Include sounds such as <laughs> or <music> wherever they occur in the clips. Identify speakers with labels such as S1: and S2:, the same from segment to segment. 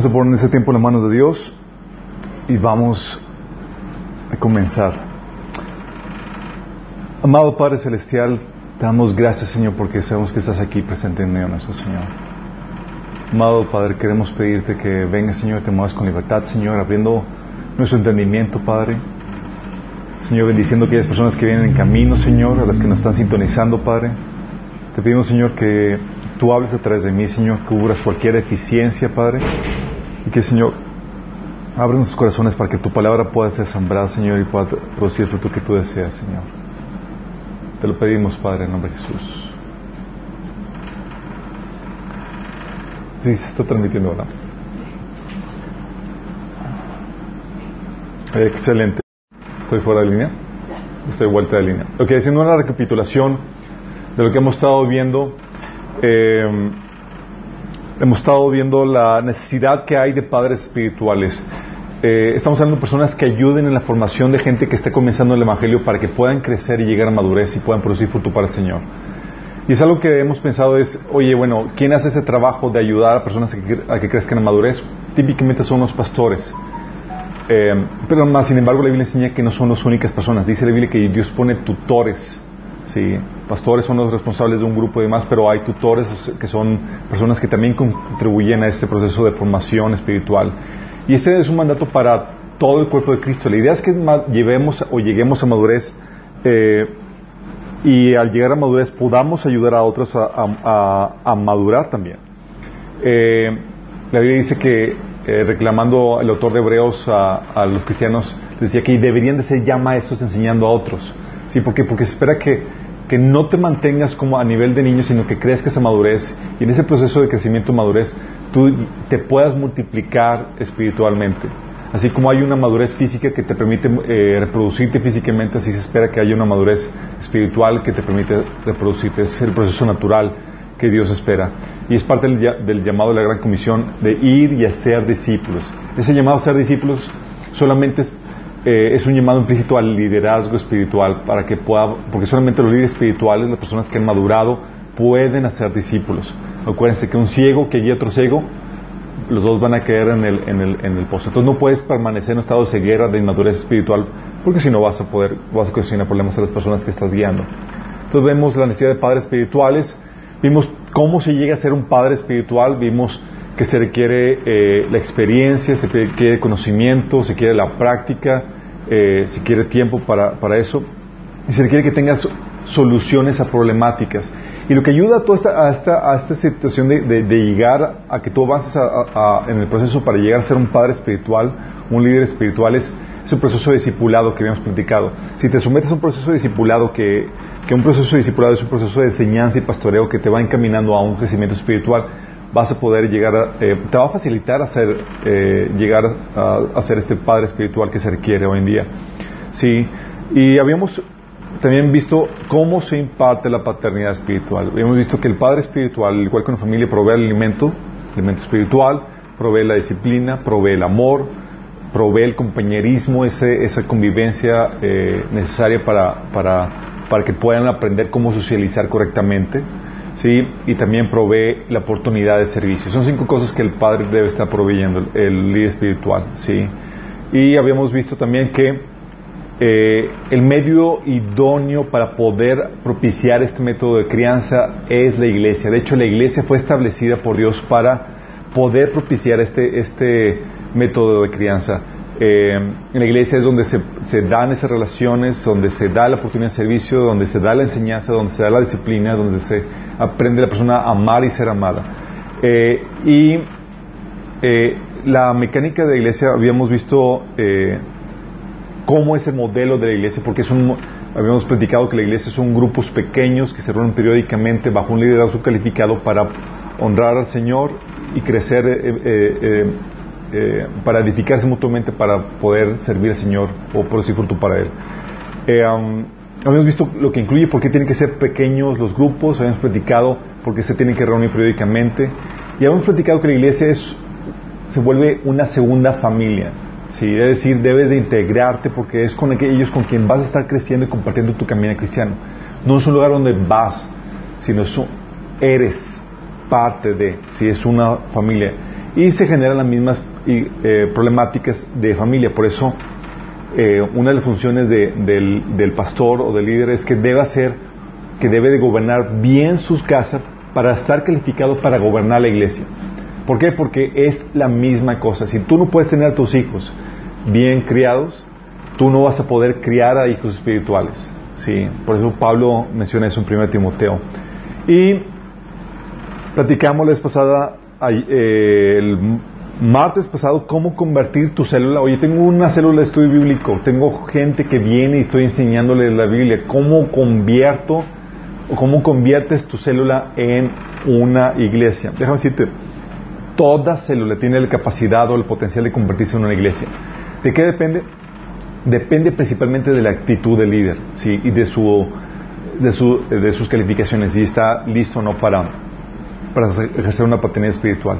S1: Vamos a poner ese tiempo en las manos de Dios y vamos a comenzar. Amado Padre Celestial, te damos gracias, Señor, porque sabemos que estás aquí presente en medio nuestro Señor. Amado Padre, queremos pedirte que vengas, Señor, te muevas con libertad, Señor, abriendo nuestro entendimiento, Padre. Señor, bendiciendo a aquellas personas que vienen en camino, Señor, a las que nos están sintonizando, Padre. Te pedimos, Señor, que tú hables a través de mí, Señor, que cubras cualquier deficiencia, Padre. Y que, Señor, abra nuestros corazones para que tu palabra pueda ser sembrada, Señor, y pueda producir el fruto que tú deseas, Señor. Te lo pedimos, Padre, en nombre de Jesús. Sí, se está transmitiendo ahora. Excelente. ¿Estoy fuera de línea? Estoy vuelta de línea. Ok, haciendo una recapitulación de lo que hemos estado viendo, eh, hemos estado viendo la necesidad que hay de padres espirituales. Eh, estamos hablando de personas que ayuden en la formación de gente que esté comenzando el Evangelio para que puedan crecer y llegar a madurez y puedan producir fruto para el Señor. Y es algo que hemos pensado es, oye, bueno, ¿quién hace ese trabajo de ayudar a personas a que, a que crezcan en madurez? Típicamente son los pastores. Eh, pero más, sin embargo, la Biblia enseña que no son las únicas personas. Dice la Biblia que Dios pone tutores. ¿sí? Pastores son los responsables de un grupo y demás, pero hay tutores que son personas que también contribuyen a este proceso de formación espiritual. Y este es un mandato para todo el cuerpo de Cristo. La idea es que llevemos o lleguemos a madurez eh, y al llegar a madurez podamos ayudar a otros a, madurar también. Eh, la Biblia dice que eh, reclamando el autor de Hebreos a, los cristianos, decía que deberían de ser ya maestros enseñando a otros. ¿Sí? ¿Por Porque se espera que, que no te mantengas como a nivel de niño, sino que crezcas a madurez y en ese proceso de crecimiento madurez tú te puedas multiplicar espiritualmente. Así como hay una madurez física que te permite eh, reproducirte físicamente, así se espera que haya una madurez espiritual que te permite reproducirte. es el proceso natural que Dios espera. Y es parte del, llamado de la Gran Comisión de ir y hacer discípulos. Ese llamado a ser discípulos solamente es, eh, es un llamado implícito al liderazgo espiritual, para que pueda, porque solamente los líderes espirituales, las personas que han madurado, pueden hacer discípulos. Acuérdense que un ciego que guía a otro ciego los dos van a caer en el, en el, en el pozo. Entonces no puedes permanecer en un estado de ceguera, de inmadurez espiritual, porque si no vas a poder, vas a ocasionar problemas a las personas que estás guiando. Entonces vemos la necesidad de padres espirituales, vimos cómo se llega a ser un padre espiritual, vimos que se requiere eh, la experiencia, se requiere conocimiento, se quiere la práctica, eh, se quiere tiempo para, para eso, y se requiere que tengas soluciones a problemáticas. Y lo que ayuda a toda esta, a esta, a esta situación de, de, llegar a que tú avances en el proceso para llegar a ser un padre espiritual, un líder espiritual, es, es un proceso de discipulado que habíamos platicado. Si te sometes a un proceso de discipulado, que, que un proceso de discipulado es un proceso de enseñanza y pastoreo que te va encaminando a un crecimiento espiritual, vas a poder llegar a, eh, te va a facilitar hacer, eh, llegar a, a, ser este padre espiritual que se requiere hoy en día. Sí, y habíamos también visto cómo se imparte la paternidad espiritual. Hemos visto que el padre espiritual, igual que una familia, provee el alimento, el alimento espiritual, provee la disciplina, provee el amor, provee el compañerismo, ese, esa convivencia eh, necesaria para, para, para, que puedan aprender cómo socializar correctamente, ¿sí? y también provee la oportunidad de servicio. Son cinco cosas que el padre debe estar proveyendo, el líder espiritual. ¿sí? Y habíamos visto también que eh, el medio idóneo para poder propiciar este método de crianza es la iglesia. De hecho, la iglesia fue establecida por Dios para poder propiciar este, este método de crianza. Eh, en la iglesia es donde se, se, dan esas relaciones, donde se da la oportunidad de servicio, donde se da la enseñanza, donde se da la disciplina, donde se aprende la persona a amar y ser amada. Eh, y la mecánica de la iglesia habíamos visto cómo es el modelo de la iglesia, porque es un, habíamos platicado que la iglesia son grupos pequeños que se reúnen periódicamente bajo un liderazgo calificado para honrar al Señor y crecer, eh, eh, eh, para edificarse mutuamente para poder servir al Señor o producir fruto para Él. Habíamos visto lo que incluye, por qué tienen que ser pequeños los grupos, habíamos platicado por qué se tienen que reunir periódicamente y habíamos platicado que la iglesia es, se vuelve una segunda familia. Sí, es decir, debes de integrarte porque es con ellos con quien vas a estar creciendo y compartiendo tu camino cristiano. No es un lugar donde vas, sino es eres parte de, si es una familia. y se generan las mismas eh, problemáticas de familia. Por eso, eh, una de las funciones del, pastor o del líder es que debe hacer, que debe de gobernar bien sus casas para estar calificado para gobernar la iglesia. ¿Por qué? Porque es la misma cosa. Si tú no puedes tener a tus hijos bien criados, tú no vas a poder criar a hijos espirituales. Sí, por eso Pablo menciona eso en 1 Timoteo. Y platicamos la vez pasada, eh, el martes pasado, cómo convertir tu célula. Oye, tengo una célula de estudio bíblico, tengo gente que viene y estoy enseñándole la Biblia. ¿Cómo convierto o cómo conviertes tu célula en una iglesia? Déjame decirte, toda célula tiene la capacidad o el potencial de convertirse en una iglesia. ¿De qué depende? Depende principalmente de la actitud del líder ¿sí? y de, su, de, su, de sus calificaciones, si está listo o no para, para ejercer una paternidad espiritual.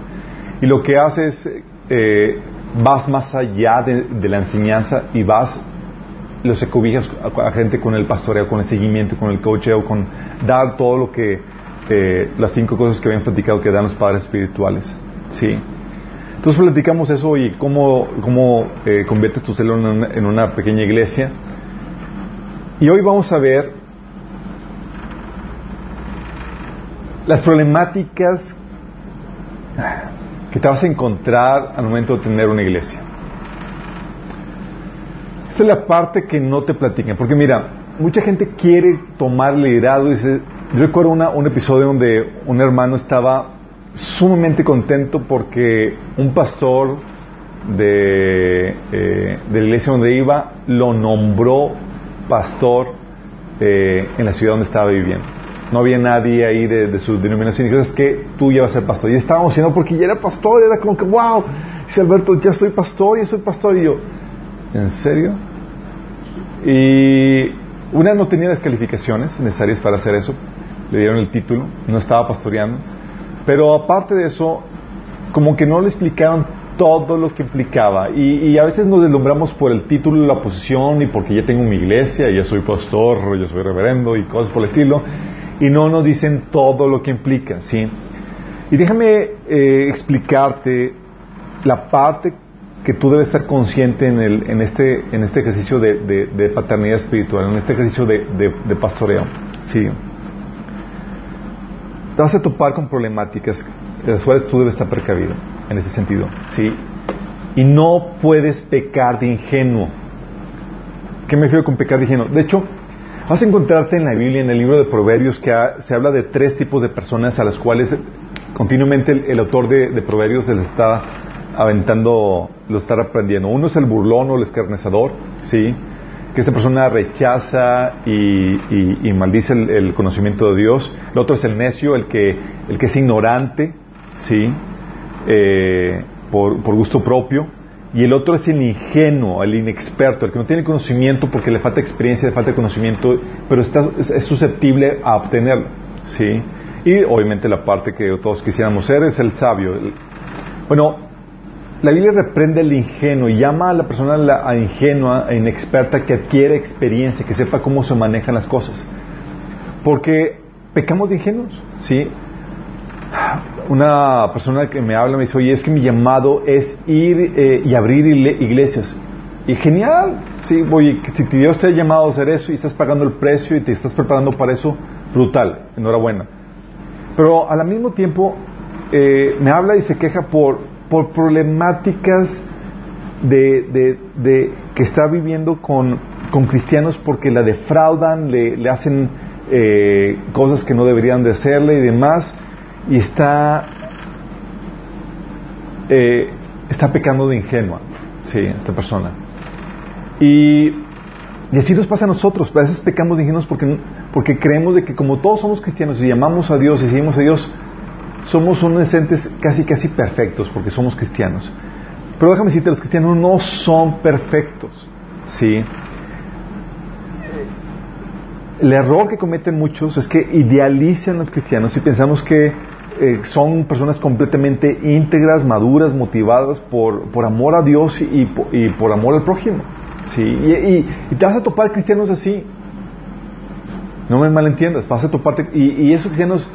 S1: Y lo que hace es, eh, vas más allá de, la enseñanza y vas, los ecobijas a, gente con el pastoreo, con el seguimiento, con el coacheo, con dar todo lo que, eh, las cinco cosas que habían platicado que dan los padres espirituales. ¿sí? Entonces platicamos eso y cómo, cómo eh, conviertes tu célula en una, pequeña iglesia. Y hoy vamos a ver las problemáticas que te vas a encontrar al momento de tener una iglesia. Esta es la parte que no te platican, porque mira, mucha gente quiere tomar liderazgo. Dice, yo recuerdo un episodio donde un hermano estaba sumamente contento porque un pastor de, eh, de la iglesia donde iba lo nombró pastor eh, en la ciudad donde estaba viviendo. No había nadie ahí de, su denominación. Y dijo, que tú ya vas a ser pastor. Y estábamos diciendo porque ya era pastor, era como que, wow, dice Alberto, ya soy pastor, ya soy pastor. Y yo, ¿en serio? Y una no tenía las calificaciones necesarias para hacer eso. Le dieron el título, no estaba pastoreando. Pero aparte de eso, como que no le explicaron todo lo que implicaba. Y, a veces nos deslumbramos por el título, la posición y porque ya tengo mi iglesia, ya soy pastor, yo soy reverendo y cosas por el estilo. Y no nos dicen todo lo que implica, ¿sí? Y déjame eh, explicarte la parte que tú debes estar consciente en, el, en, este, en este ejercicio de, paternidad espiritual, en este ejercicio de, de pastoreo. Sí te vas a topar con problemáticas de las cuales tú debes estar precavido en ese sentido, ¿sí? Y no puedes pecar de ingenuo. ¿Qué me refiero con pecar de ingenuo? De hecho, vas a encontrarte en la Biblia, en el libro de Proverbios, que se habla de tres tipos de personas a las cuales continuamente el, autor de, Proverbios se les está aventando, lo está aprendiendo. Uno es el burlón o el escarnecedor, ¿sí? que esa persona rechaza y, maldice el, conocimiento de Dios. El otro es el necio, el que, el que es ignorante, ¿sí? Eh, por, gusto propio. Y el otro es el ingenuo, el inexperto, el que no tiene conocimiento porque le falta experiencia, le falta conocimiento, pero está, es susceptible a obtenerlo, ¿sí? Y obviamente la parte que todos quisiéramos ser es el sabio. Bueno, la Biblia reprende al ingenuo y llama a la persona la, ingenua e inexperta que adquiere experiencia, que sepa cómo se manejan las cosas. Porque pecamos de ingenuos, ¿sí? Una persona que me habla me dice, oye, es que mi llamado es ir eh, y abrir iglesias. Y genial, sí, oye, si Dios te ha llamado a hacer eso y estás pagando el precio y te estás preparando para eso, brutal, enhorabuena. Pero al mismo tiempo eh, me habla y se queja por por problemáticas de, de, que está viviendo con, con, cristianos porque la defraudan, le, le hacen eh, cosas que no deberían de hacerle y demás, y está, eh, está pecando de ingenua, sí, esta persona. Y, y, así nos pasa a nosotros, a veces pecamos de ingenuos porque, porque creemos de que como todos somos cristianos y llamamos a Dios y seguimos a Dios, somos unos entes casi casi perfectos porque somos cristianos. Pero déjame decirte, los cristianos no son perfectos. ¿sí? El error que cometen muchos es que idealizan a los cristianos y pensamos que eh, son personas completamente íntegras, maduras, motivadas por, por amor a Dios y, por amor al prójimo. ¿sí? Y, te vas a topar cristianos así. No me malentiendas, vas a toparte. Y, esos cristianos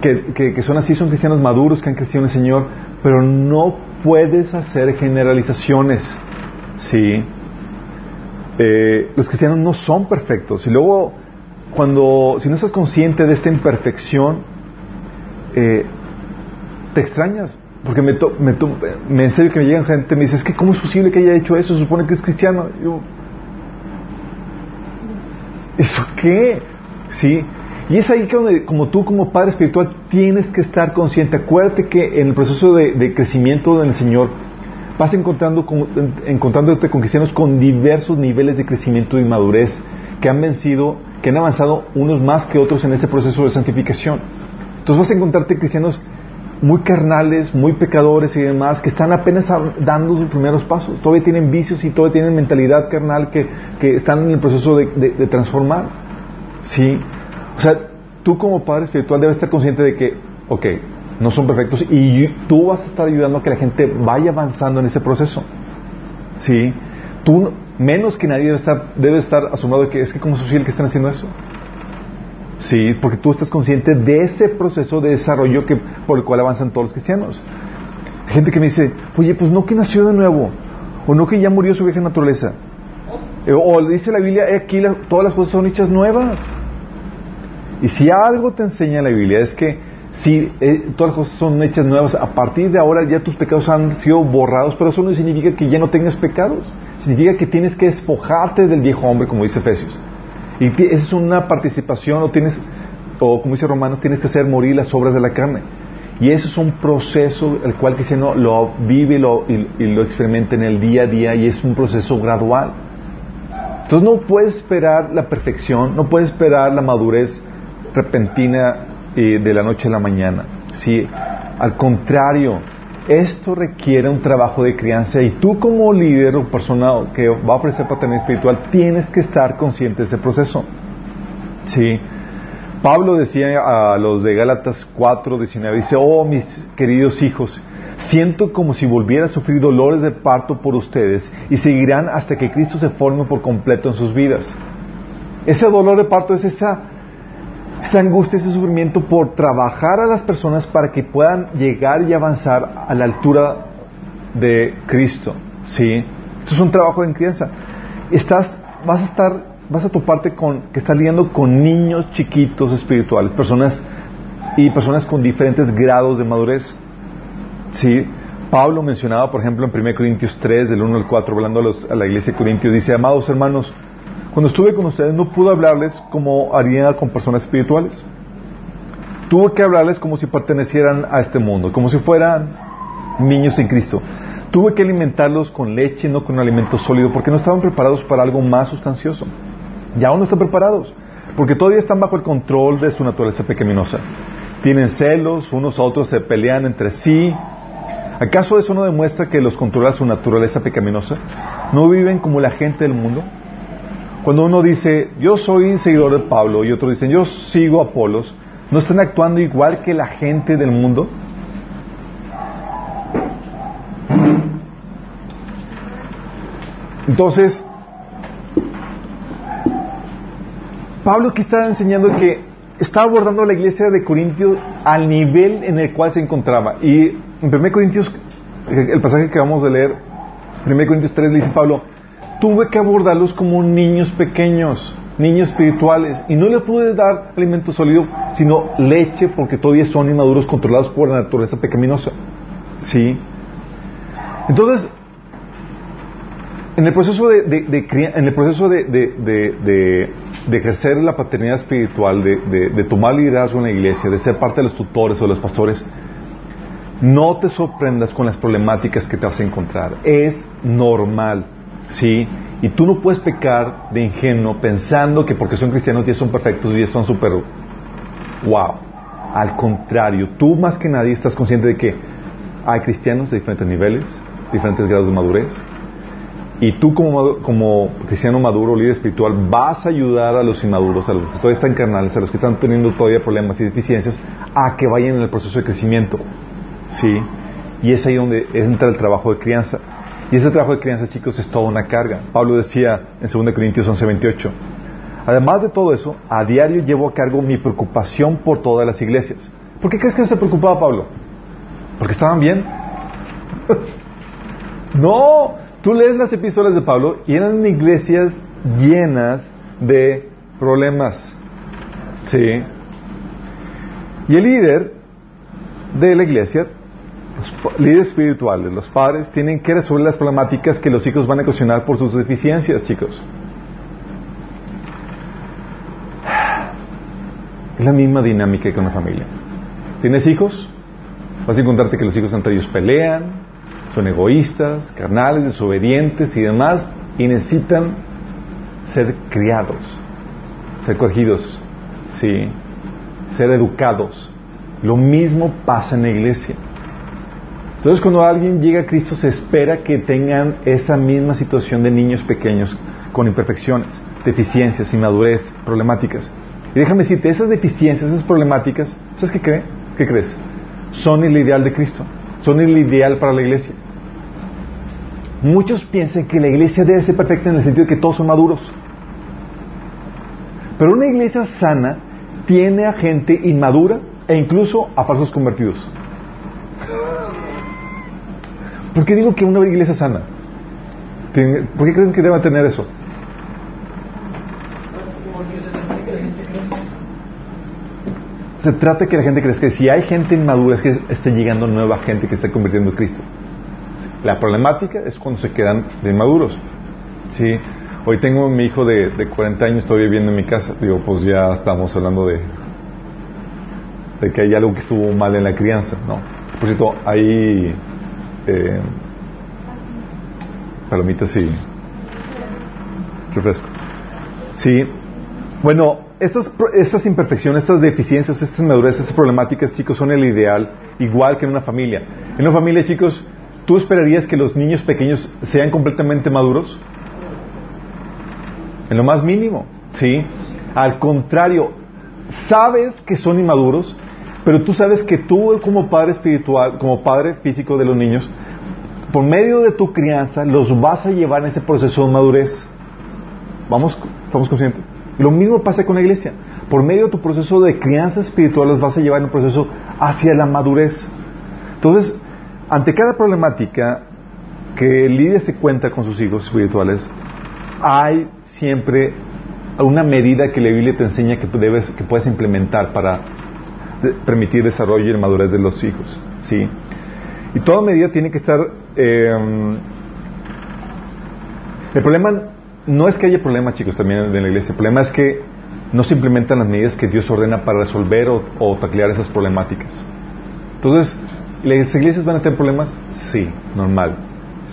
S1: que, son así, son cristianos maduros que han crecido en el Señor, pero no puedes hacer generalizaciones. Sí. Eh, los cristianos no son perfectos. Y luego, cuando, si no estás consciente de esta imperfección, eh, te extrañas. Porque me, me, me, en serio que me llegan gente me dice, es que ¿cómo es posible que haya hecho eso? Se supone que es cristiano. Yo, ¿Eso qué? Sí. Y es ahí que donde, como tú, como padre espiritual, tienes que estar consciente. Acuérdate que en el proceso de, crecimiento del Señor vas encontrando encontrándote con cristianos con diversos niveles de crecimiento y madurez que han vencido, que han avanzado unos más que otros en ese proceso de santificación. Entonces vas a encontrarte cristianos muy carnales, muy pecadores y demás, que están apenas dando sus primeros pasos. Todavía tienen vicios y todavía tienen mentalidad carnal que, están en el proceso de, transformar. ¿Sí? O sea, tú como padre espiritual debes estar consciente de que, ok, no son perfectos y tú vas a estar ayudando a que la gente vaya avanzando en ese proceso. ¿Sí? Tú, menos que nadie, debe estar, debe estar asombrado de que es que como es posible que estén haciendo eso. Sí, porque tú estás consciente de ese proceso de desarrollo que, por el cual avanzan todos los cristianos. Hay gente que me dice, oye, pues no que nació de nuevo, o no que ya murió su vieja naturaleza. Eh, o dice la Biblia, aquí todas las cosas son hechas nuevas. Y si algo te enseña la Biblia es que si eh, todas las cosas son hechas nuevas, a partir de ahora ya tus pecados han sido borrados, pero eso no significa que ya no tengas pecados. Significa que tienes que despojarte del viejo hombre, como dice Efesios. Y es una participación, o tienes, o como dice Romanos, tienes que hacer morir las obras de la carne. Y eso es un proceso el cual cristiano lo vive y lo, y, lo experimenta en el día a día y es un proceso gradual. Entonces no puedes esperar la perfección, no puedes esperar la madurez repentina eh, de la noche a la mañana. ¿sí? Al contrario, esto requiere un trabajo de crianza y tú como líder o persona que va a ofrecer paternidad espiritual tienes que estar consciente de ese proceso. Sí. Pablo decía a los de Gálatas 4, 19, dice, oh mis queridos hijos, siento como si volviera a sufrir dolores de parto por ustedes y seguirán hasta que Cristo se forme por completo en sus vidas. Ese dolor de parto es esa esa angustia, ese sufrimiento por trabajar a las personas para que puedan llegar y avanzar a la altura de Cristo. ¿Sí? Esto es un trabajo de crianza. Estás, vas a estar, vas a toparte con, que estás lidiando con niños chiquitos espirituales, personas y personas con diferentes grados de madurez. ¿Sí? Pablo mencionaba, por ejemplo, en 1 Corintios 3, del 1 al 4, hablando a, a la iglesia de Corintios, dice, amados hermanos, cuando estuve con ustedes no pude hablarles como haría con personas espirituales. Tuve que hablarles como si pertenecieran a este mundo, como si fueran niños en Cristo. Tuve que alimentarlos con leche, no con alimento sólido, porque no estaban preparados para algo más sustancioso. Y aún no están preparados, porque todavía están bajo el control de su naturaleza pecaminosa. Tienen celos, unos a otros se pelean entre sí. ¿Acaso eso no demuestra que los controla su naturaleza pecaminosa? ¿No viven como la gente del mundo? Cuando uno dice, yo soy seguidor de Pablo, y otro dice, yo sigo a Apolos, ¿no están actuando igual que la gente del mundo? Entonces, Pablo aquí está enseñando que está abordando la iglesia de Corintios al nivel en el cual se encontraba. Y en 1 Corintios, el pasaje que vamos a leer, 1 Corintios 3, le dice Pablo, tuve que abordarlos como niños pequeños, niños espirituales, y no les pude dar alimento sólido, sino leche, porque todavía son inmaduros controlados por la naturaleza pecaminosa. ¿Sí? Entonces, en el proceso de, en el proceso de, ejercer la paternidad espiritual, de, tomar liderazgo en la iglesia, de ser parte de los tutores o de los pastores, no te sorprendas con las problemáticas que te vas a encontrar. Es normal. ¿Sí? Y tú no puedes pecar de ingenuo pensando que porque son cristianos ya son perfectos y ya son súper wow. Al contrario, tú más que nadie estás consciente de que hay cristianos de diferentes niveles, diferentes grados de madurez. Y tú como, como cristiano maduro, líder espiritual, vas a ayudar a los inmaduros, a los que todavía están carnales, a los que están teniendo todavía problemas y deficiencias, a que vayan en el proceso de crecimiento. ¿Sí? Y es ahí donde entra el trabajo de crianza. Y ese trabajo de crianza, chicos, es toda una carga. Pablo decía en 2 Corintios 11:28, además de todo eso, a diario llevo a cargo mi preocupación por todas las iglesias. ¿Por qué crees que se preocupaba Pablo? ¿Porque estaban bien? <laughs> no, tú lees las epístolas de Pablo y eran iglesias llenas de problemas. ¿Sí? Y el líder de la iglesia, los líderes espirituales, los padres, tienen que resolver las problemáticas que los hijos van a ocasionar por sus deficiencias, chicos. Es la misma dinámica que una familia. ¿Tienes hijos? Vas a encontrarte que los hijos entre ellos pelean, son egoístas, carnales, desobedientes y demás, y necesitan ser criados, ser corregidos, sí, ser educados. Lo mismo pasa en la iglesia. Entonces cuando alguien llega a Cristo se espera que tengan esa misma situación de niños pequeños con imperfecciones, deficiencias, inmadurez, problemáticas. Y déjame decirte, esas deficiencias, esas problemáticas, ¿sabes qué, cree? qué crees? Son el ideal de Cristo, son el ideal para la iglesia. Muchos piensan que la iglesia debe ser perfecta en el sentido de que todos son maduros. Pero una iglesia sana tiene a gente inmadura e incluso a falsos convertidos. ¿Por qué digo que una iglesia sana? ¿Por qué creen que deba tener eso? Se trata de que la gente crezca. Si hay gente inmadura, es que esté llegando nueva gente que está convirtiendo en Cristo. La problemática es cuando se quedan de inmaduros. ¿Sí? Hoy tengo mi hijo de, de 40 años todavía viviendo en mi casa. Digo, pues ya estamos hablando de, de que hay algo que estuvo mal en la crianza, ¿no? Por cierto, hay eh, palomitas refresco. Sí, bueno, estas, imperfecciones, estas deficiencias, estas inmadureces, estas problemáticas, chicos, son el ideal, igual que en una familia. En una familia, chicos, ¿tú esperarías que los niños pequeños sean completamente maduros? En lo más mínimo, ¿sí? Al contrario, sabes que son inmaduros, pero tú sabes que tú como padre espiritual, como padre físico de los niños, por medio de tu crianza los vas a llevar en ese proceso de madurez. ¿Vamos? ¿Estamos conscientes? Lo mismo pasa con la iglesia. Por medio de tu proceso de crianza espiritual los vas a llevar en un proceso hacia la madurez. Entonces, ante cada problemática que líder se cuenta con sus hijos espirituales, hay siempre una medida que la Biblia te enseña que, debes, que puedes implementar para permitir desarrollo y madurez de los hijos. ¿sí? Y toda medida tiene que estar... Eh, el problema no es que haya problemas, chicos, también en la iglesia. El problema es que no se implementan las medidas que Dios ordena para resolver o, taclear esas problemáticas. Entonces, ¿las iglesias van a tener problemas? Sí, normal.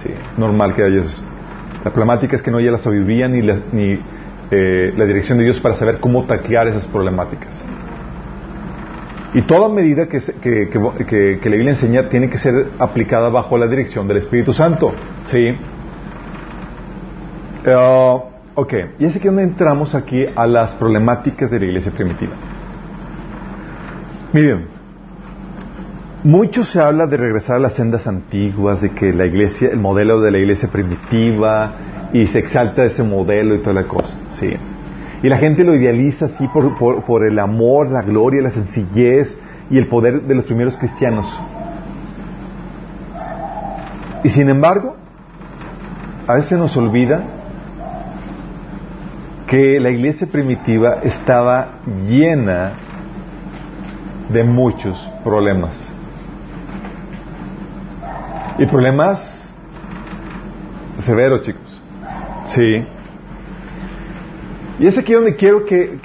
S1: Sí, normal que haya eso. La problemática es que no haya la sabiduría ni, la, ni eh, la dirección de Dios para saber cómo taclear esas problemáticas. Y toda medida que, que, que, la Biblia enseña tiene que ser aplicada bajo la dirección del Espíritu Santo. ¿Sí? Uh, ok, y aquí donde entramos aquí a las problemáticas de la iglesia primitiva. Miren, mucho se habla de regresar a las sendas antiguas, de que la iglesia, el modelo de la iglesia primitiva, y se exalta ese modelo y toda la cosa. Sí. Y la gente lo idealiza así por, por, el amor, la gloria, la sencillez y el poder de los primeros cristianos. Y sin embargo, a veces nos olvida que la iglesia primitiva estaba llena de muchos problemas. Y problemas severos, chicos. Sí. Y es aquí donde quiero que,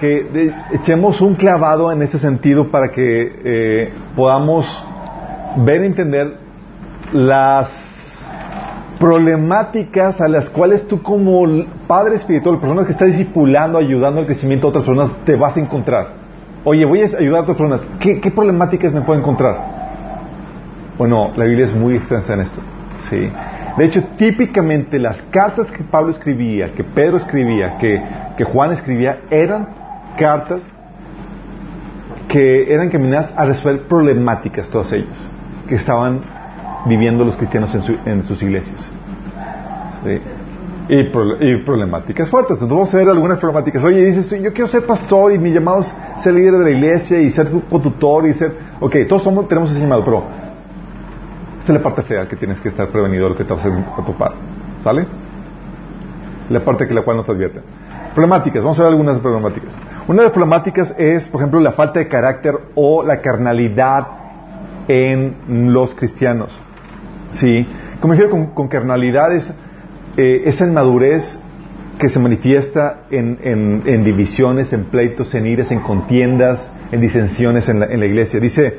S1: echemos un clavado en ese sentido para que eh, podamos ver y entender las problemáticas a las cuales tú como padre espiritual, personas que está discipulando, ayudando al crecimiento de otras personas, te vas a encontrar. Oye, voy a ayudar a otras personas. ¿Qué, qué problemáticas me puedo encontrar? Bueno, la Biblia es muy extensa en esto. Sí. De hecho, típicamente las cartas que Pablo escribía, que Pedro escribía, que, que Juan escribía, eran cartas que eran caminadas a resolver problemáticas, todas ellas, que estaban viviendo los cristianos en, sus iglesias. Y, problemáticas fuertes. Entonces vamos a ver algunas problemáticas. Oye, dices, yo quiero ser pastor y mi llamado es ser líder de la iglesia y ser conductor y ser... Ok, todos somos, tenemos ese llamado, pero esta es la parte fea que tienes que estar prevenido de lo que te vas a topar. ¿Sale? La parte que la cual no te advierte. Problemáticas, vamos a ver algunas problemáticas. Una de las problemáticas es, por ejemplo, la falta de carácter o la carnalidad en los cristianos. ¿Sí? Como dije, con, con carnalidad es eh, esa inmadurez que se manifiesta en, divisiones, en pleitos, en iras, en contiendas, en disensiones en la, iglesia. Dice,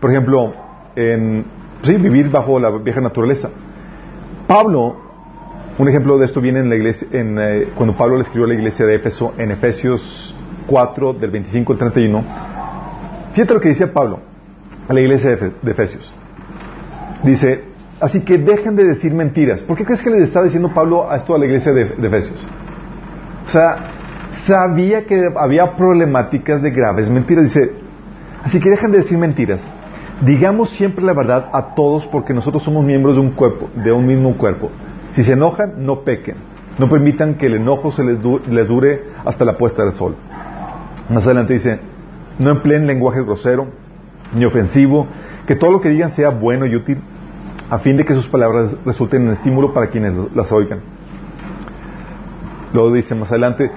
S1: por ejemplo, en sí, vivir bajo la vieja naturaleza. Pablo, un ejemplo de esto viene en la iglesia, en, eh, cuando Pablo le escribió a la iglesia de Éfeso en Efesios 4, del 25 al 31. Fíjate lo que dice Pablo a la iglesia de Efesios. Dice, Así que dejen de decir mentiras. ¿Por qué crees que le está diciendo Pablo esto a la iglesia de, Efesios? O sea, sabía que había problemáticas de graves mentiras. Dice, así que dejen de decir mentiras. Digamos siempre la verdad a todos porque nosotros somos miembros de un cuerpo, de un mismo cuerpo. Si se enojan, no pequen. No permitan que el enojo se les, les dure hasta la puesta del sol. Más adelante dice, no empleen lenguaje grosero ni ofensivo, que todo lo que digan sea bueno y útil a fin de que sus palabras resulten en estímulo para quienes las oigan. Luego dice más adelante,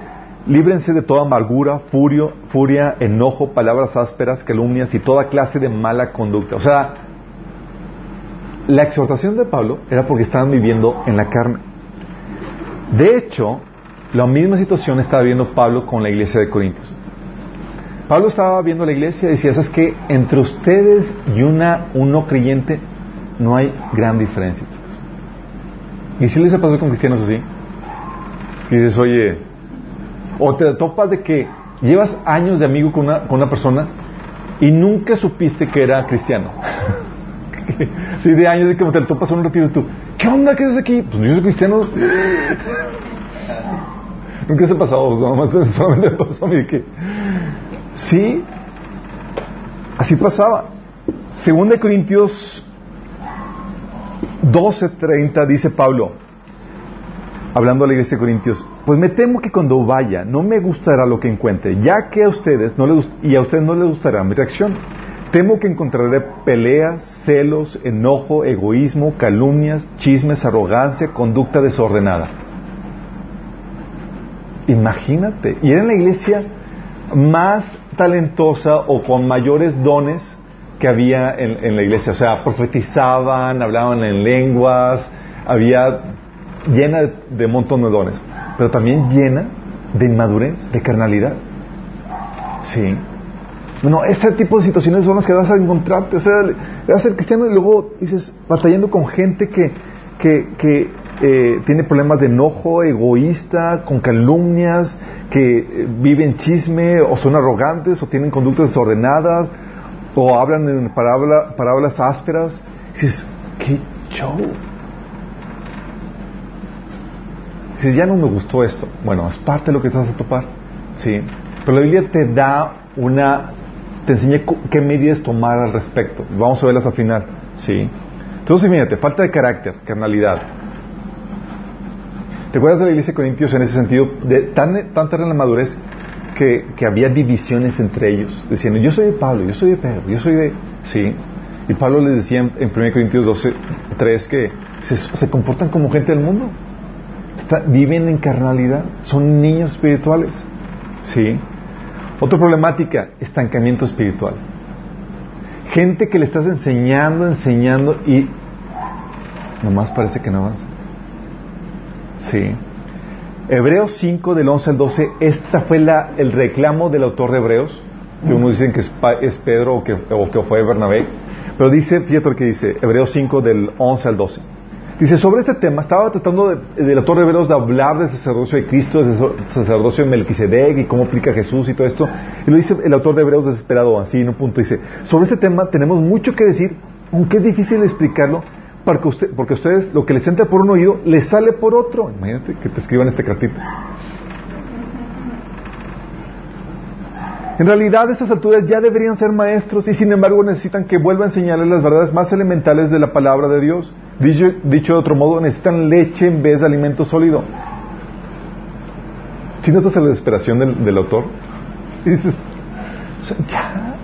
S1: líbrense de toda amargura, furio, furia, enojo, palabras ásperas, calumnias y toda clase de mala conducta. O sea, la exhortación de Pablo era porque estaban viviendo en la carne. De hecho, la misma situación estaba viendo Pablo con la iglesia de Corintios. Pablo estaba viendo la iglesia y decía, ¿sabes que Entre ustedes y una, un no creyente no hay gran diferencia. ¿Y si les ha pasado con cristianos así? Y dices, oye, o te topas de que llevas años de amigo con una, con una persona y nunca supiste que era cristiano. <laughs> sí, de años de que te topas en un retiro y tú, ¿qué onda? ¿Qué haces aquí? Pues yo soy cristiano. <laughs> nunca se ha pasado, <laughs> solamente pasó a mí que. Sí, así pasaba. Según de Corintios 12.30 dice Pablo, hablando a la iglesia de Corintios, pues me temo que cuando vaya no me gustará lo que encuentre, ya que a ustedes no les, y a ustedes no les gustará mi reacción. Temo que encontraré peleas, celos, enojo, egoísmo, calumnias, chismes, arrogancia, conducta desordenada. Imagínate, y era en la iglesia más talentosa o con mayores dones que había en, la iglesia. O sea, profetizaban, hablaban en lenguas, había llena de, un montón de dones, pero también llena de inmadurez, de carnalidad. Sí. Bueno, ese tipo de situaciones son las que vas a encontrarte. O sea, vas a ser cristiano y luego dices, batallando con gente que, que, eh, tiene problemas de enojo, egoísta, con calumnias, que eh, viven chisme, o son arrogantes, o tienen conductas desordenadas, o hablan en parábolas ásperas. dices, qué show. Dices, ya no me gustó esto. Bueno, es parte de lo que te vas a topar. Sí. Pero la Biblia te da una, te enseña qué medidas tomar al respecto. Vamos a verlas al final. Sí. Entonces, fíjate, falta de carácter, carnalidad. ¿Te acuerdas de la iglesia de Corintios en ese sentido? De tan, tanta la madurez que, había divisiones entre ellos, diciendo, yo soy de Pablo, yo soy de Pedro, yo soy de... Sí. Y Pablo les decía en, 1 Corintios 12, 3 que se, comportan como gente del mundo. Viven en carnalidad, son niños espirituales. Sí. Otra problemática, estancamiento espiritual. Gente que le estás enseñando, enseñando y nomás parece que no avanza. Sí. Hebreos 5 del 11 al 12, esta fue la, el reclamo del autor de Hebreos, que unos dicen que es, Pedro o que, fue Bernabé, pero dice, fíjate lo que dice, Hebreos 5 del 11 al 12. Dice, sobre ese tema, estaba tratando del autor de Hebreos de hablar del sacerdocio de Cristo, del sacerdocio de Melquisedec y cómo aplica Jesús y todo esto. Y lo dice el autor de Hebreos desesperado, así en un punto. Dice, sobre ese tema tenemos mucho que decir, aunque es difícil explicarlo, porque, usted, porque ustedes lo que les entra por un oído les sale por otro. Imagínate que te escriban este cartito. En realidad, a estas alturas ya deberían ser maestros y sin embargo necesitan que vuelva a enseñarles las verdades más elementales de la palabra de Dios. Dicho, dicho de otro modo, necesitan leche en vez de alimento sólido. Si notas la desesperación del, autor, y dices, o sea, ya,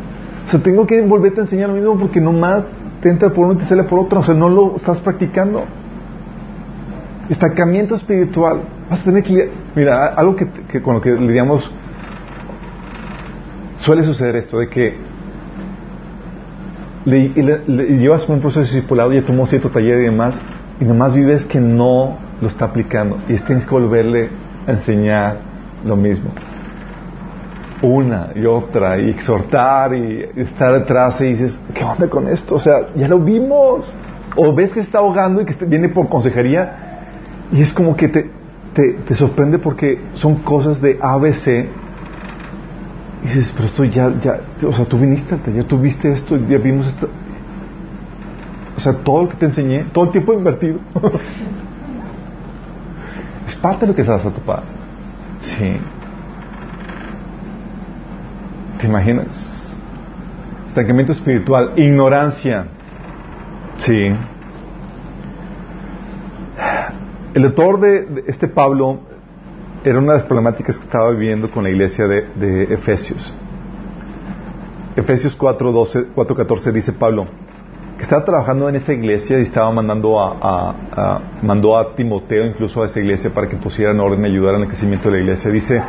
S1: o sea, tengo que volverte a enseñar lo mismo porque nomás te entra por uno y te sale por otro, o sea, no lo estás practicando. Estancamiento espiritual. Vas a tener que... Mira, algo que, que con lo que lidiamos suele suceder esto, de que le, le, llevas un proceso discipulado, ya tomó cierto taller y demás, y nomás vives que no lo está aplicando. Y tienes que volverle a enseñar lo mismo. Una y otra, y exhortar, y estar detrás, y dices, ¿qué onda con esto? O sea, ya lo vimos. O ves que está ahogando y que viene por consejería, y es como que te, te, te sorprende porque son cosas de ABC y dices, pero esto ya, ya, o sea, tú viniste al taller, tú viste esto, ya vimos esto. O sea, todo lo que te enseñé, todo el tiempo invertido. <laughs> es parte de lo que estás a tu padre. Sí. ¿Te imaginas? Estancamiento espiritual, ignorancia. Sí. El autor de este Pablo era una de las problemáticas que estaba viviendo con la iglesia de, Efesios. Efesios 4.14 dice Pablo que estaba trabajando en esa iglesia y estaba mandando a, mandó a Timoteo incluso a esa iglesia para que pusieran orden y ayudaran al crecimiento de la iglesia. Dice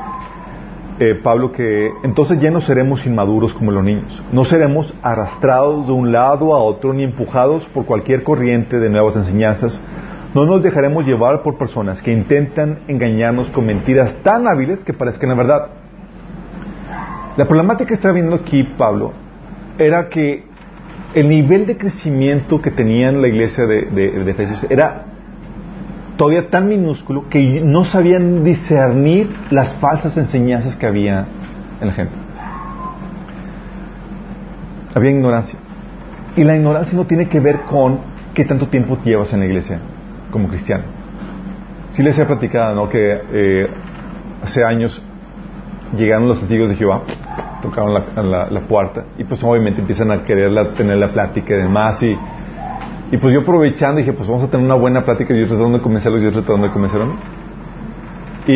S1: eh, Pablo que entonces ya no seremos inmaduros como los niños, no seremos arrastrados de un lado a otro ni empujados por cualquier corriente de nuevas enseñanzas no nos dejaremos llevar por personas que intentan engañarnos con mentiras tan hábiles que parezcan la verdad. La problemática que está viendo aquí Pablo era que el nivel de crecimiento que tenía en la iglesia de, de, Efesios era todavía tan minúsculo que no sabían discernir las falsas enseñanzas que había en la gente. Había ignorancia. Y la ignorancia no tiene que ver con qué tanto tiempo llevas en la iglesia como cristiano. Si les he platicado, ¿no? Que eh, hace años llegaron los testigos de Jehová, tocaron la, la, puerta y pues obviamente empiezan a querer tener la plática y demás y, y pues yo aprovechando dije pues vamos a tener una buena plática y yo tratando de convencerlos yo tratando de convencerlos y,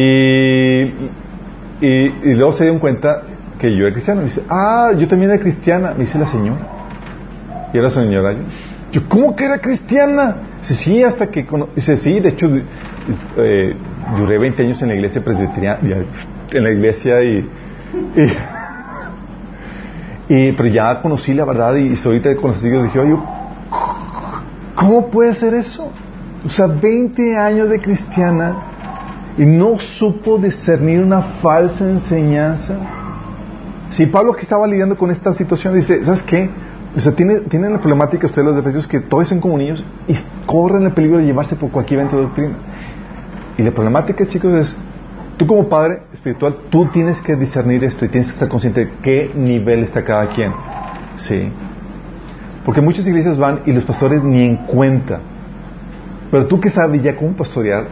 S1: y, y luego se dieron cuenta que yo era cristiano. Me dice, ah, yo también era cristiana. Me dice la señora. Y era señora. Yo, ¿cómo que era cristiana? Dice, sí, hasta que... Dice, sí, de hecho, eh, duré 20 años en la iglesia presbiteriana, en la iglesia y, <laughs> y, pero ya conocí la verdad y, ahorita con los testigos dije, oye, ¿cómo puede ser eso? O sea, 20 años de cristiana y no supo discernir una falsa enseñanza. Si Pablo que estaba lidiando con esta situación dice, ¿sabes qué? O sea, tiene, tienen la problemática ustedes los defensivos que todos son como niños y corren el peligro de llevarse por cualquier evento de doctrina. Y la problemática, chicos, es, tú como padre espiritual, tú tienes que discernir esto y tienes que estar consciente de qué nivel está cada quien. Sí. Porque muchas iglesias van y los pastores ni en cuenta. Pero tú que sabes ya cómo pastorear,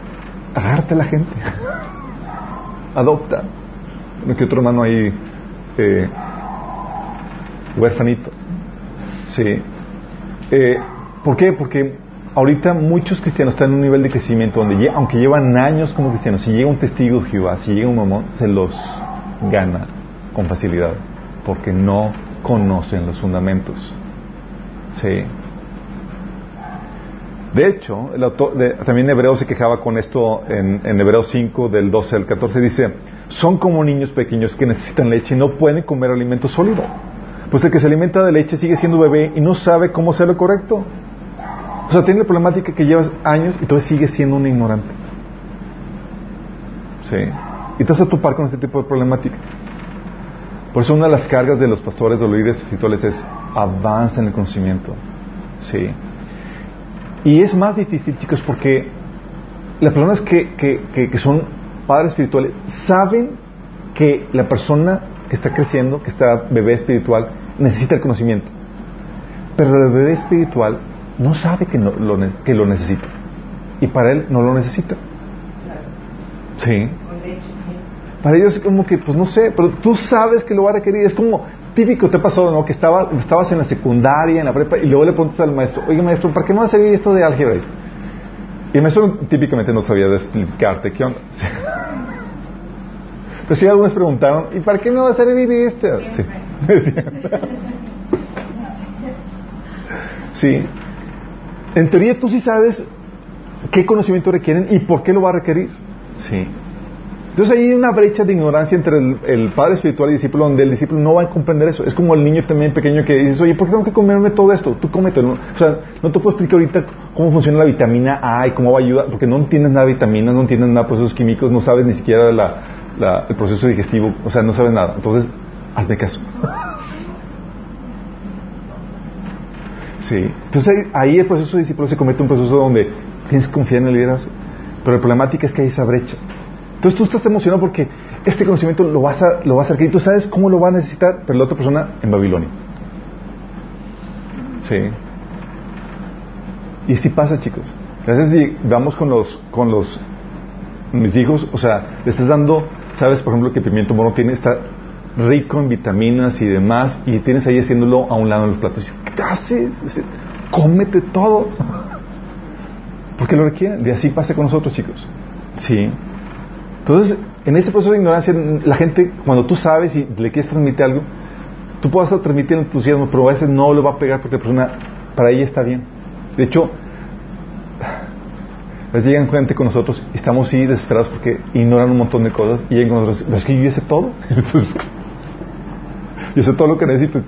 S1: agárrate a la gente. <laughs> Adopta. No otro hermano ahí, eh, huérfanito. Sí. Eh, ¿Por qué? Porque ahorita muchos cristianos están en un nivel de crecimiento donde, aunque llevan años como cristianos, si llega un testigo de Jehová, si llega un mamón, se los gana con facilidad, porque no conocen los fundamentos. Sí. De hecho, también Hebreo se quejaba con esto en, en Hebreo 5, del 12 al 14, dice, son como niños pequeños que necesitan leche y no pueden comer alimento sólido pues el que se alimenta de leche sigue siendo bebé y no sabe cómo hacer lo correcto. O sea, tiene la problemática que llevas años y todavía sigue siendo un ignorante. Sí. Y vas a topar con este tipo de problemática. Por eso una de las cargas de los pastores, de los espirituales es avanza en el conocimiento. Sí. Y es más difícil, chicos, porque las personas que, que, que son padres espirituales saben que la persona que está creciendo, que está bebé espiritual, necesita el conocimiento. Pero el bebé espiritual no sabe que, lo, que lo necesita. Y para él no lo necesita. Sí. Para ellos es como que, pues no sé, pero tú sabes que lo va a requerir. Es como típico, te pasó, ¿no? Que estaba, estabas en la secundaria, en la prepa, y luego le preguntas al maestro, oye maestro, ¿para qué me va a servir esto de álgebra? Y el maestro típicamente no sabía de explicarte qué onda. <laughs> Pues sí, algunos preguntaron, ¿y para qué me va a servir esto? Sí. <laughs> sí. En teoría tú sí sabes qué conocimiento requieren y por qué lo va a requerir. Sí. Entonces hay una brecha de ignorancia entre el, padre espiritual y el discípulo donde el discípulo no va a comprender eso. Es como el niño también pequeño que dice, oye, ¿por qué tengo que comerme todo esto? Tú cómete. O sea, no te puedo explicar ahorita cómo funciona la vitamina A y cómo va a ayudar, porque no entiendes nada de vitaminas, no entiendes nada de procesos químicos, no sabes ni siquiera el proceso digestivo, o sea, no sabes nada. Entonces, hazme caso. Sí. Entonces ahí el proceso de discípulo se comete un proceso donde tienes que confiar en el liderazgo. Pero la problemática es que hay esa brecha. Entonces tú estás emocionado porque este conocimiento lo vas a, lo vas a adquirir. Tú sabes cómo lo va a necesitar, pero la otra persona en Babilonia. Sí. Y así pasa, chicos. A veces si vamos con los, con los, mis hijos, o sea, le estás dando, sabes, por ejemplo, que pimiento mono tiene, está rico en vitaminas y demás, y tienes ahí haciéndolo a un lado en los platos. ¿Qué haces? Cómete todo. Porque lo requieren. Y así pasa con nosotros, chicos. Sí. Entonces, en ese proceso de ignorancia, la gente, cuando tú sabes y le quieres transmitir algo, tú puedes transmitir entusiasmo, pero a veces no lo va a pegar porque la persona, para ella está bien. De hecho, a veces llegan gente con nosotros y estamos así desesperados porque ignoran un montón de cosas y llegan con nosotros, es que yo sé todo. <laughs> Yo sé todo lo que necesito.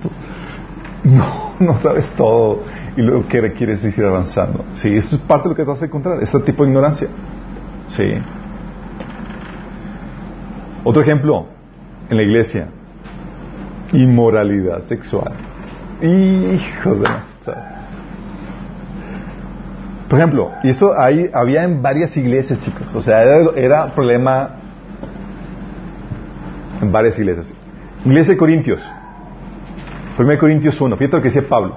S1: no, no sabes todo y lo que requieres es ir avanzando. Sí, esto es parte de lo que te vas a encontrar, este tipo de ignorancia. Sí. Otro ejemplo, en la iglesia, inmoralidad sexual. Hijos de Por ejemplo, y esto ahí había en varias iglesias, chicos. O sea, era, problema en varias iglesias. Iglesia de Corintios. 1 Corintios 1. Fíjate lo que dice Pablo.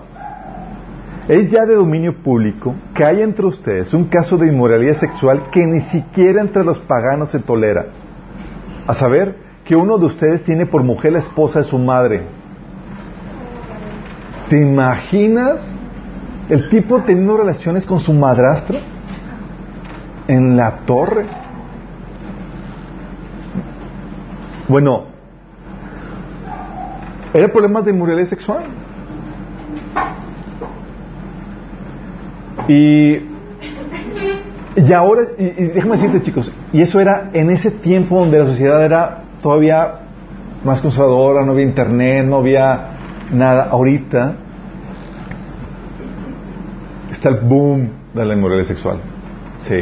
S1: Es ya de dominio público que hay entre ustedes un caso de inmoralidad sexual que ni siquiera entre los paganos se tolera a saber que uno de ustedes tiene por mujer la esposa de su madre. ¿Te imaginas el tipo teniendo relaciones con su madrastra en la torre? Bueno, era problema de inmoralidad sexual. Y y ahora, y, déjame decirte chicos, y eso era en ese tiempo donde la sociedad era todavía más conservadora, no había internet, no había nada. Ahorita está el boom de la inmoralidad sexual. Sí.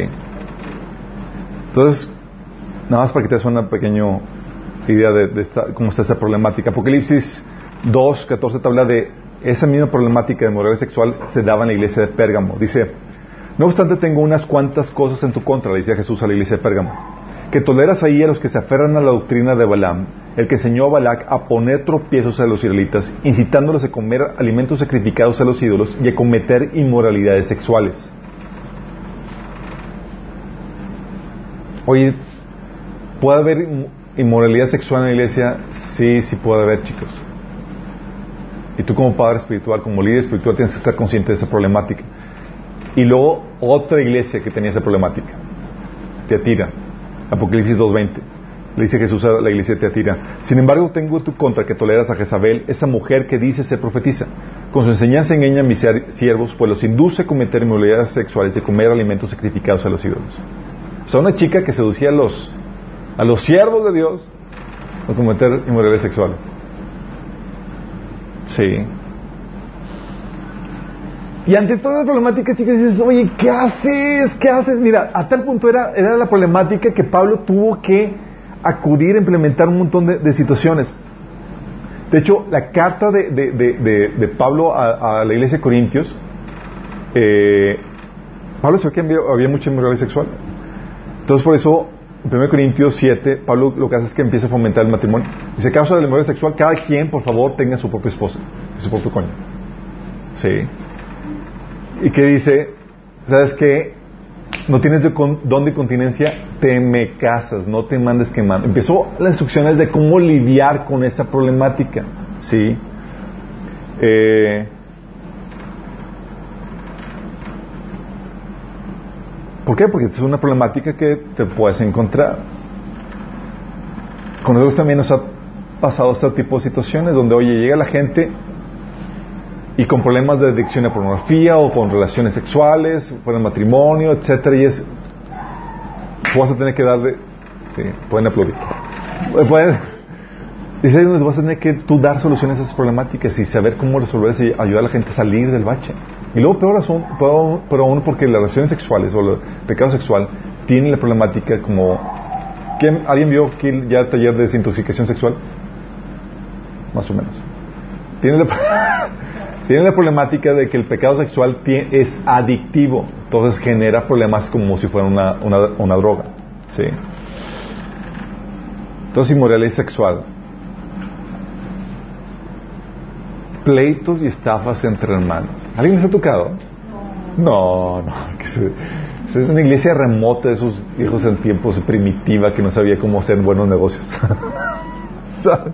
S1: Entonces, nada más para que te des una pequeña idea de, cómo está esa problemática. Apocalipsis 2, 14 te habla de esa misma problemática de inmoralidad sexual se daba en la iglesia de Pérgamo. Dice, no obstante, tengo unas cuantas cosas en tu contra, le decía Jesús a la iglesia de Pérgamo, que toleras ahí a los que se aferran a la doctrina de Balaam, el que enseñó a Balac a poner tropiezos a los israelitas, incitándolos a comer alimentos sacrificados a los ídolos y a cometer inmoralidades sexuales. Oye, ¿puede haber inmoralidad sexual en la iglesia? Sí, sí puede haber, chicos. Y tú como padre espiritual, como líder espiritual, tienes que estar consciente de esa problemática. Y luego otra iglesia que tenía esa problemática, Teatira, Apocalipsis 2.20. Le dice Jesús a la iglesia de Teatira, sin embargo tengo tu contra que toleras a Jezabel, esa mujer que dice se profetiza. Con su enseñanza engaña a mis siervos, pues los induce a cometer inmoralidades sexuales y a comer alimentos sacrificados a los ídolos. O sea, una chica que seducía a los, a los siervos de Dios a cometer inmoralidades sexuales. Sí. Y ante toda la problemática, chicas, dices, oye, ¿qué haces? ¿Qué haces? Mira, a tal punto era, era la problemática que Pablo tuvo que acudir a implementar un montón de, situaciones. De hecho, la carta de, de Pablo a, la iglesia de Corintios, eh, Pablo se que había, mucha inmoralidad sexual. Entonces, por eso, en 1 Corintios 7, Pablo lo que hace es que empieza a fomentar el matrimonio. Dice, a causa de la inmoralidad sexual, cada quien, por favor, tenga su propia esposa, su propio coño. Sí y que dice, ¿sabes qué? No tienes don de continencia, te me casas, no te mandes quemando. Empezó las instrucciones de cómo lidiar con esa problemática, ¿sí? Eh, ¿Por qué? Porque es una problemática que te puedes encontrar. con nosotros también nos ha pasado este tipo de situaciones donde, oye, llega la gente y con problemas de adicción a pornografía o con relaciones sexuales, por el matrimonio, etcétera, y es, vas a tener que darle, sí, pueden aplaudir, pueden, dice, vas a tener que tú dar soluciones a esas problemáticas y saber cómo resolverse y ayudar a la gente a salir del bache. Y luego peor aún, pero aún porque las relaciones sexuales o el pecado sexual tienen la problemática como, ¿quién, ¿alguien vio aquí ya taller de desintoxicación sexual? Más o menos. Tiene la, <laughs> <laughs> tiene la problemática de que el pecado sexual es adictivo, entonces genera problemas como si fuera una, una, droga. ¿sí? Entonces, inmoralidad sexual. Pleitos y estafas entre hermanos. ¿Alguien les ha tocado? No, no. Es una iglesia remota de esos hijos en tiempos primitiva que no sabía cómo hacer buenos negocios. <laughs> ¿Sabes?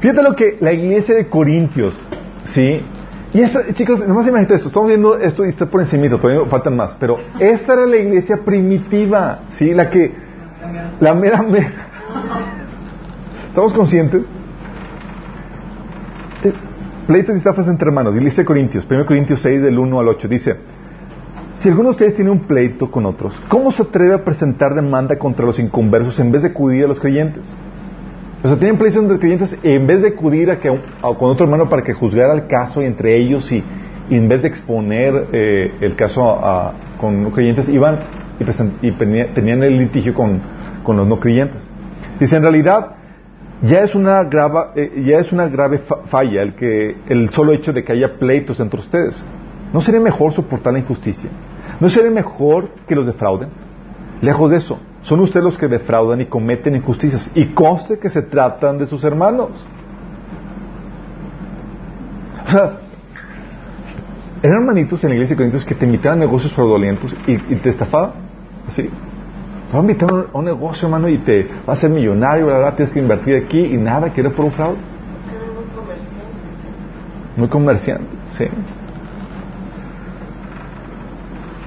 S1: Fíjate lo que la iglesia de Corintios, ¿sí? Y esta, chicos, nomás imagínate esto, estamos viendo esto y está por encima, todavía faltan más, pero esta era la iglesia primitiva, ¿sí? La que, la mera, <laughs> mera. ¿Estamos conscientes? Pleitos y estafas entre hermanos, iglesia de Corintios, 1 Corintios 6 del 1 al 8, dice, si alguno de ustedes tiene un pleito con otros, ¿cómo se atreve a presentar demanda contra los inconversos en vez de acudir a los creyentes? O sea, tienen pleitos entre creyentes en vez de acudir a que, con otro hermano para que juzgara el caso entre ellos y, en vez de exponer eh, el caso a, con no creyentes, iban y, tenían el litigio con, los no creyentes. Dice, en realidad, ya es una, grava, eh, ya es una grave falla el, que, el solo hecho de que haya pleitos entre ustedes. ¿No sería mejor soportar la injusticia? ¿No sería mejor que los defrauden? Lejos de eso, son ustedes los que defraudan y cometen injusticias. Y conste que se tratan de sus hermanos. O sea, eran hermanitos en la iglesia de Corintios que te invitaban a negocios fraudulentos y, te estafaban. Así. Te van a invitar a un negocio, hermano, y te vas a ser millonario, verdad tienes que invertir aquí y nada, que por un fraude. Muy comerciante, sí.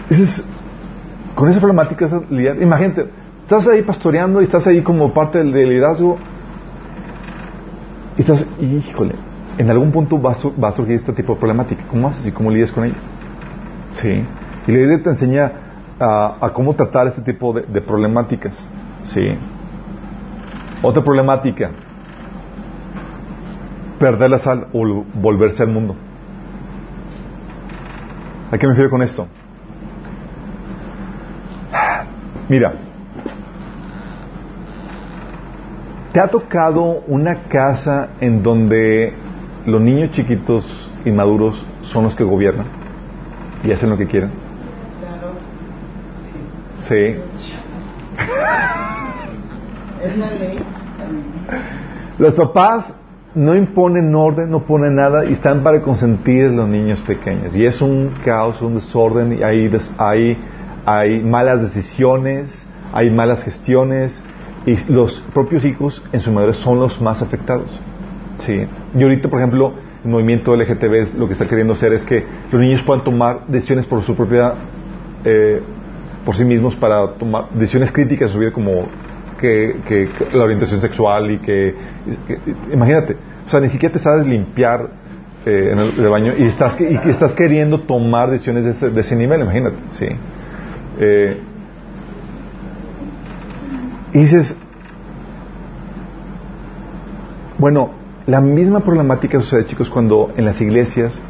S1: Dices, con esa problemática, imagínate, Estás ahí pastoreando y estás ahí como parte del, liderazgo. Y estás, híjole, en algún punto va a, surgir este tipo de problemática. ¿Cómo haces y cómo lidias con ella? Sí. Y la idea te enseña a, cómo tratar este tipo de, problemáticas. Sí. Otra problemática. Perder la sal o volverse al mundo. ¿A qué me refiero con esto? Mira, ¿Te ha tocado una casa en donde los niños chiquitos inmaduros son los que gobiernan y hacen lo que quieren? Claro. Sí. <laughs> Es la ley. Los papás no imponen orden, no ponen nada y están para consentir a los niños pequeños. Y es un caos, un desorden, y hay, hay, hay malas decisiones, hay malas gestiones, y los propios hijos en su madurez son los más afectados. ¿sí? Y ahorita, por ejemplo, el movimiento LGTB lo que está queriendo hacer es que los niños puedan tomar decisiones por su propia, eh, por sí mismos para tomar decisiones críticas de su vida como que, la orientación sexual y que, imagínate, o sea, ni siquiera te sabes limpiar eh, en el, baño y estás, y estás queriendo tomar decisiones de ese, de ese nivel, imagínate, sí. Eh, y dices, bueno, la misma problemática sucede, chicos, cuando en las iglesias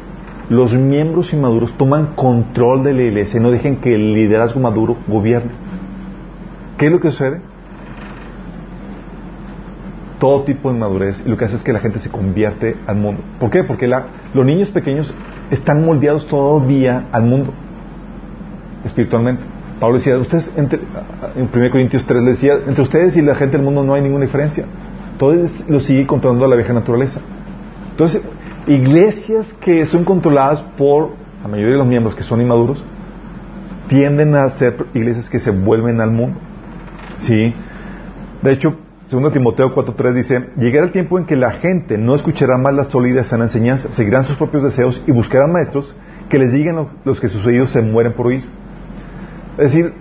S1: los miembros inmaduros toman control de la iglesia y no dejen que el liderazgo maduro gobierne. ¿Qué es lo que sucede? Todo tipo de inmadurez y lo que hace es que la gente se convierte al mundo. ¿Por qué? Porque los niños pequeños están moldeados todavía al mundo espiritualmente. Pablo decía, ustedes, entre, en 1 Corintios 3 le decía, entre ustedes y la gente del mundo no hay ninguna diferencia. Todo lo sigue controlando la vieja naturaleza. Entonces, iglesias que son controladas por la mayoría de los miembros que son inmaduros, tienden a ser iglesias que se vuelven al mundo. ¿Sí? De hecho, 2 Timoteo 4.3 dice, llegará el tiempo en que la gente no escuchará más la sólida y sana enseñanza, seguirán sus propios deseos y buscarán maestros que les digan los que sus oídos se mueren por oír. Es decir,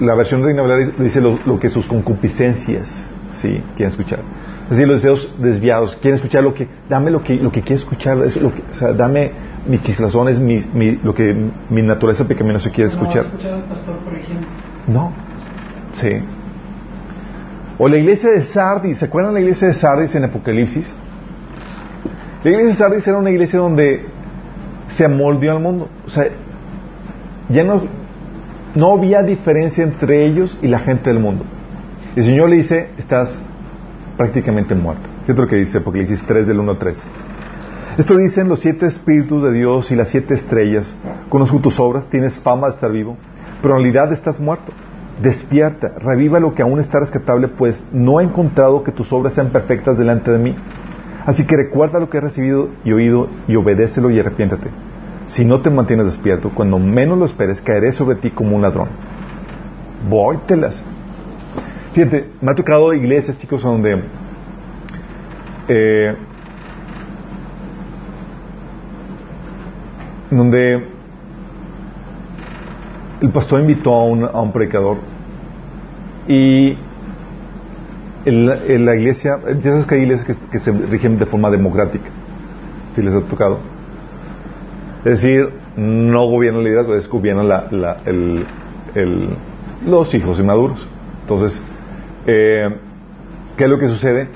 S1: la versión Reina Valera dice lo, que sus concupiscencias, sí, quieren escuchar. Es decir, los deseos desviados, quieren escuchar lo que, dame lo que, lo que quiere escuchar, es lo que, o sea, dame mis chislazones, mi, mi, lo que mi naturaleza pecaminosa quiere escuchar.
S2: ¿No pastor, por ejemplo?
S1: No, sí. O la iglesia de Sardis, ¿se acuerdan la iglesia de Sardis en Apocalipsis? La iglesia de Sardis era una iglesia donde se amoldeó al mundo. O sea, ya no, no había diferencia entre ellos y la gente del mundo. El Señor le dice, estás prácticamente muerto. ¿Qué es lo que dice Apocalipsis 3 del 1 al 3? Esto dicen los siete espíritus de Dios y las siete estrellas. Conozco tus obras, tienes fama de estar vivo, pero en realidad estás muerto. Despierta, reviva lo que aún está rescatable, pues no he encontrado que tus obras sean perfectas delante de mí. Así que recuerda lo que has recibido y oído y obedécelo y arrepiéntate. Si no te mantienes despierto, cuando menos lo esperes, caeré sobre ti como un ladrón. Vóytelas. Fíjate, me ha tocado iglesias, chicos, donde eh, donde el pastor invitó a un, a un predicador y en la, iglesia, ya sabes que hay iglesias que, se rigen de forma democrática, si les ha tocado. Es decir, no gobierna la liderazgo, es gobierna la, el, los hijos inmaduros. Entonces, eh, ¿qué es lo que sucede?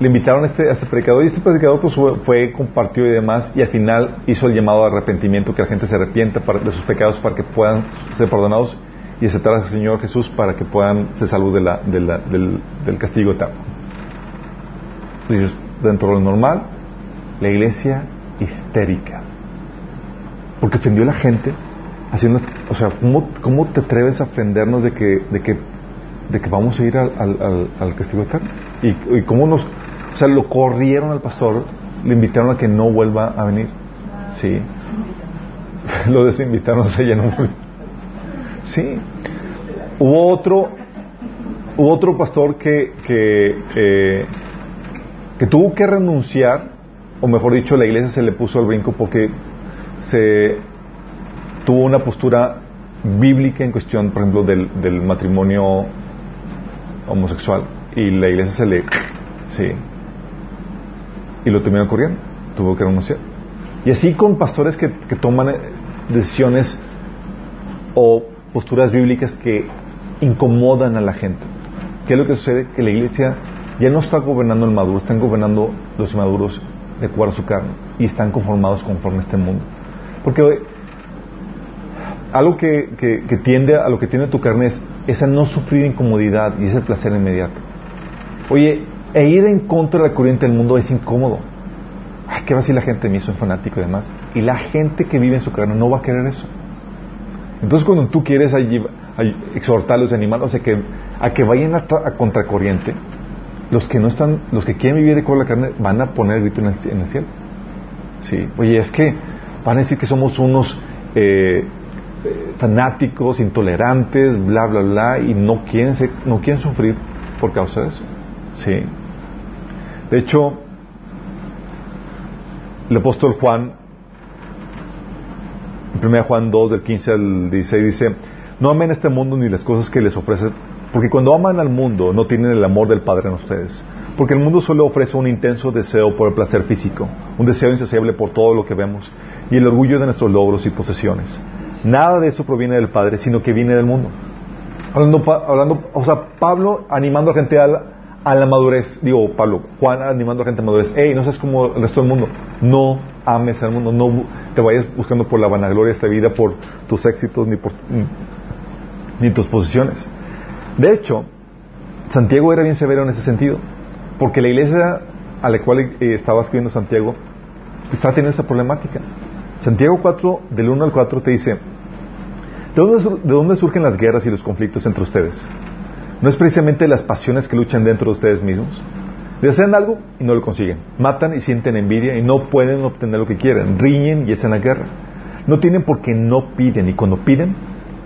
S1: le invitaron a este, este predicador y este predicador pues fue, compartió y demás y al final hizo el llamado de arrepentimiento que la gente se arrepienta de sus pecados para que puedan ser perdonados y aceptar al Señor Jesús para que puedan ser salvos de la, del, castigo eterno. Dentro de lo normal, la iglesia histérica. Porque ofendió a la gente haciendo, o sea, ¿cómo, ¿cómo, te atreves a ofendernos de que, de que, de que vamos a ir al, al, al castigo eterno? ¿Y, y cómo nos, o sea, lo corrieron al pastor, le invitaron a que no vuelva a venir. Sí. <laughs> Lo desinvitaron, se llenó. Sí. Hubo otro, hubo otro pastor que, que, que tuvo que renunciar, o mejor dicho, la iglesia se le puso al brinco porque se tuvo una postura bíblica en cuestión, por ejemplo, del, matrimonio homosexual y la iglesia se le sí y lo terminó corriendo. Tuvo que renunciar. Y así con pastores que, toman eh, decisiones o posturas bíblicas que incomodan a la gente. ¿Qué es lo que sucede? Que la iglesia ya no está gobernando el maduro, están gobernando los inmaduros de acuerdo a su carne y están conformados conforme a este mundo. Porque algo que, que, tiende a lo que tiene tu carne es, es a no sufrir incomodidad y es el placer inmediato. Oye, e ir en contra de la corriente del mundo es incómodo. Ay, ¿qué va a la gente de mí? Soy fanático y demás. Y la gente que vive en su carne no va a querer eso. Entonces, cuando tú quieres allí, exhortarlos, animarlos a que, a que vayan a, contracorriente, los que no están, los que quieren vivir de acuerdo la carne, van a poner el grito en el, cielo. Sí, oye, es que van a decir que somos unos eh, fanáticos, intolerantes, bla, bla, bla, y no quieren, no quieren sufrir por causa de eso. Sí. De hecho, el apóstol Juan, en 1 Juan 2, del 15 al 16, dice, no amen este mundo ni las cosas que les ofrece, porque cuando aman al mundo no tienen el amor del Padre en ustedes. Porque el mundo solo ofrece un intenso deseo por el placer físico, un deseo insaciable por todo lo que vemos y el orgullo de nuestros logros y posesiones. Nada de eso proviene del Padre, sino que viene del mundo. Hablando, hablando o sea, Pablo animando a gente a la madurez, digo Pablo, Juan animando a gente a madurez, hey, no seas como el resto del mundo, no ames al mundo, no te vayas buscando por la vanagloria de esta vida, por tus éxitos ni por ni tus posiciones. De hecho, Santiago era bien severo en ese sentido, porque la iglesia a la cual eh, estaba escribiendo Santiago está teniendo esa problemática. Santiago 4, del 1 al 4, te dice, ¿de dónde, ¿de dónde surgen las guerras y los conflictos entre ustedes? ¿No es precisamente las pasiones que luchan dentro de ustedes mismos? Desean algo y no lo consiguen. Matan y sienten envidia y no pueden obtener lo que quieren. Riñen y es en la guerra. No tienen porque no piden y cuando piden,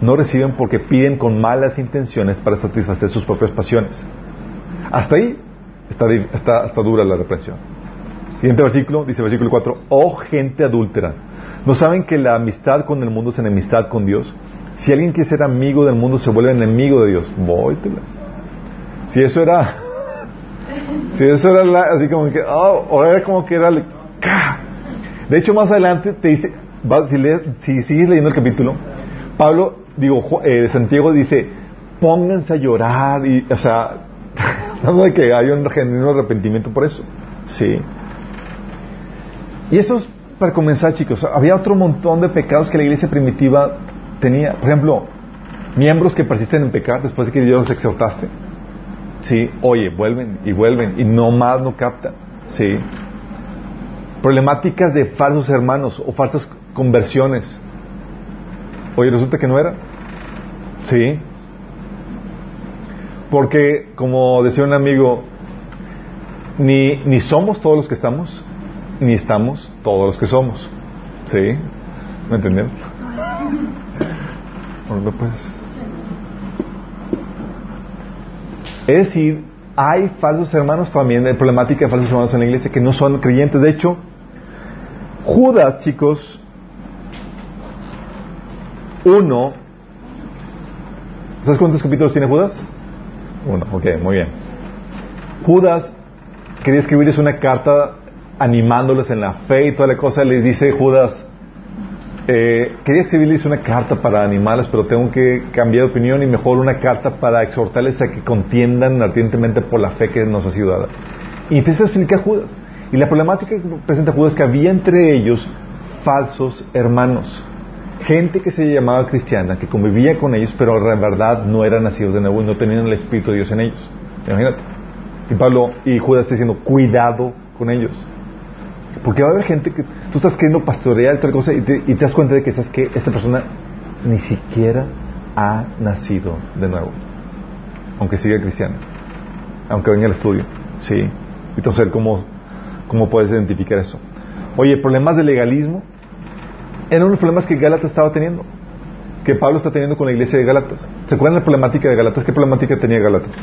S1: no reciben porque piden con malas intenciones para satisfacer sus propias pasiones. Hasta ahí está, está, dura la represión. Siguiente versículo, dice versículo 4, oh gente adúltera, ¿no saben que la amistad con el mundo es enemistad con Dios? Si alguien quiere ser amigo del mundo, se vuelve enemigo de Dios. Vóytelas. Si eso era. <laughs> Si eso era la, así como que. Oh, ahora era como que era. De hecho, más adelante te dice. si, sigues leyendo el capítulo, Pablo, digo, eh, Santiago dice: pónganse a llorar. Y, o sea, <laughs> no de que haya un genuino arrepentimiento por eso. Sí. Y eso es para comenzar, chicos. Había otro montón de pecados que la iglesia primitiva tenía. Por ejemplo, miembros que persisten en pecar después de que Dios los exhortaste. Sí, oye, vuelven y vuelven y no más no captan. Sí. Problemáticas de falsos hermanos o falsas conversiones. Oye, resulta que no era. Sí. Porque, como decía un amigo, ni, ni somos todos los que estamos, ni estamos todos los que somos. ¿Sí? ¿Me entienden? <laughs> pues. Es decir, hay falsos hermanos también, hay problemática de falsos hermanos en la iglesia que no son creyentes. De hecho, Judas, chicos, uno, ¿sabes cuántos capítulos tiene Judas? Uno, ok, muy bien. Judas quería escribirles una carta animándoles en la fe y toda la cosa, les dice Judas, eh, quería escribirles una carta para animarles, pero tengo que cambiar de opinión y mejor una carta para exhortarles a que contiendan ardientemente por la fe que nos ha sido dada. Y empieza a explicar Judas. Y la problemática que presenta Judas es que había entre ellos falsos hermanos. Gente que se llamaba cristiana, que convivía con ellos, pero en verdad no eran nacidos de nuevo y no tenían el Espíritu de Dios en ellos. Imagínate. Y Pablo y Judas está diciendo, cuidado con ellos. Porque va a haber gente que tú estás queriendo pastorear otra cosa y te, das cuenta de que sabes que esta persona ni siquiera ha nacido de nuevo. Aunque siga cristiano. Aunque venga al estudio. Sí. Entonces, ¿cómo, cómo puedes identificar eso? Oye, problemas de legalismo eran los problemas que Gálatas estaba teniendo. Que Pablo está teniendo con la iglesia de Gálatas. ¿Se acuerdan la problemática de Gálatas? ¿Qué problemática tenía Gálatas?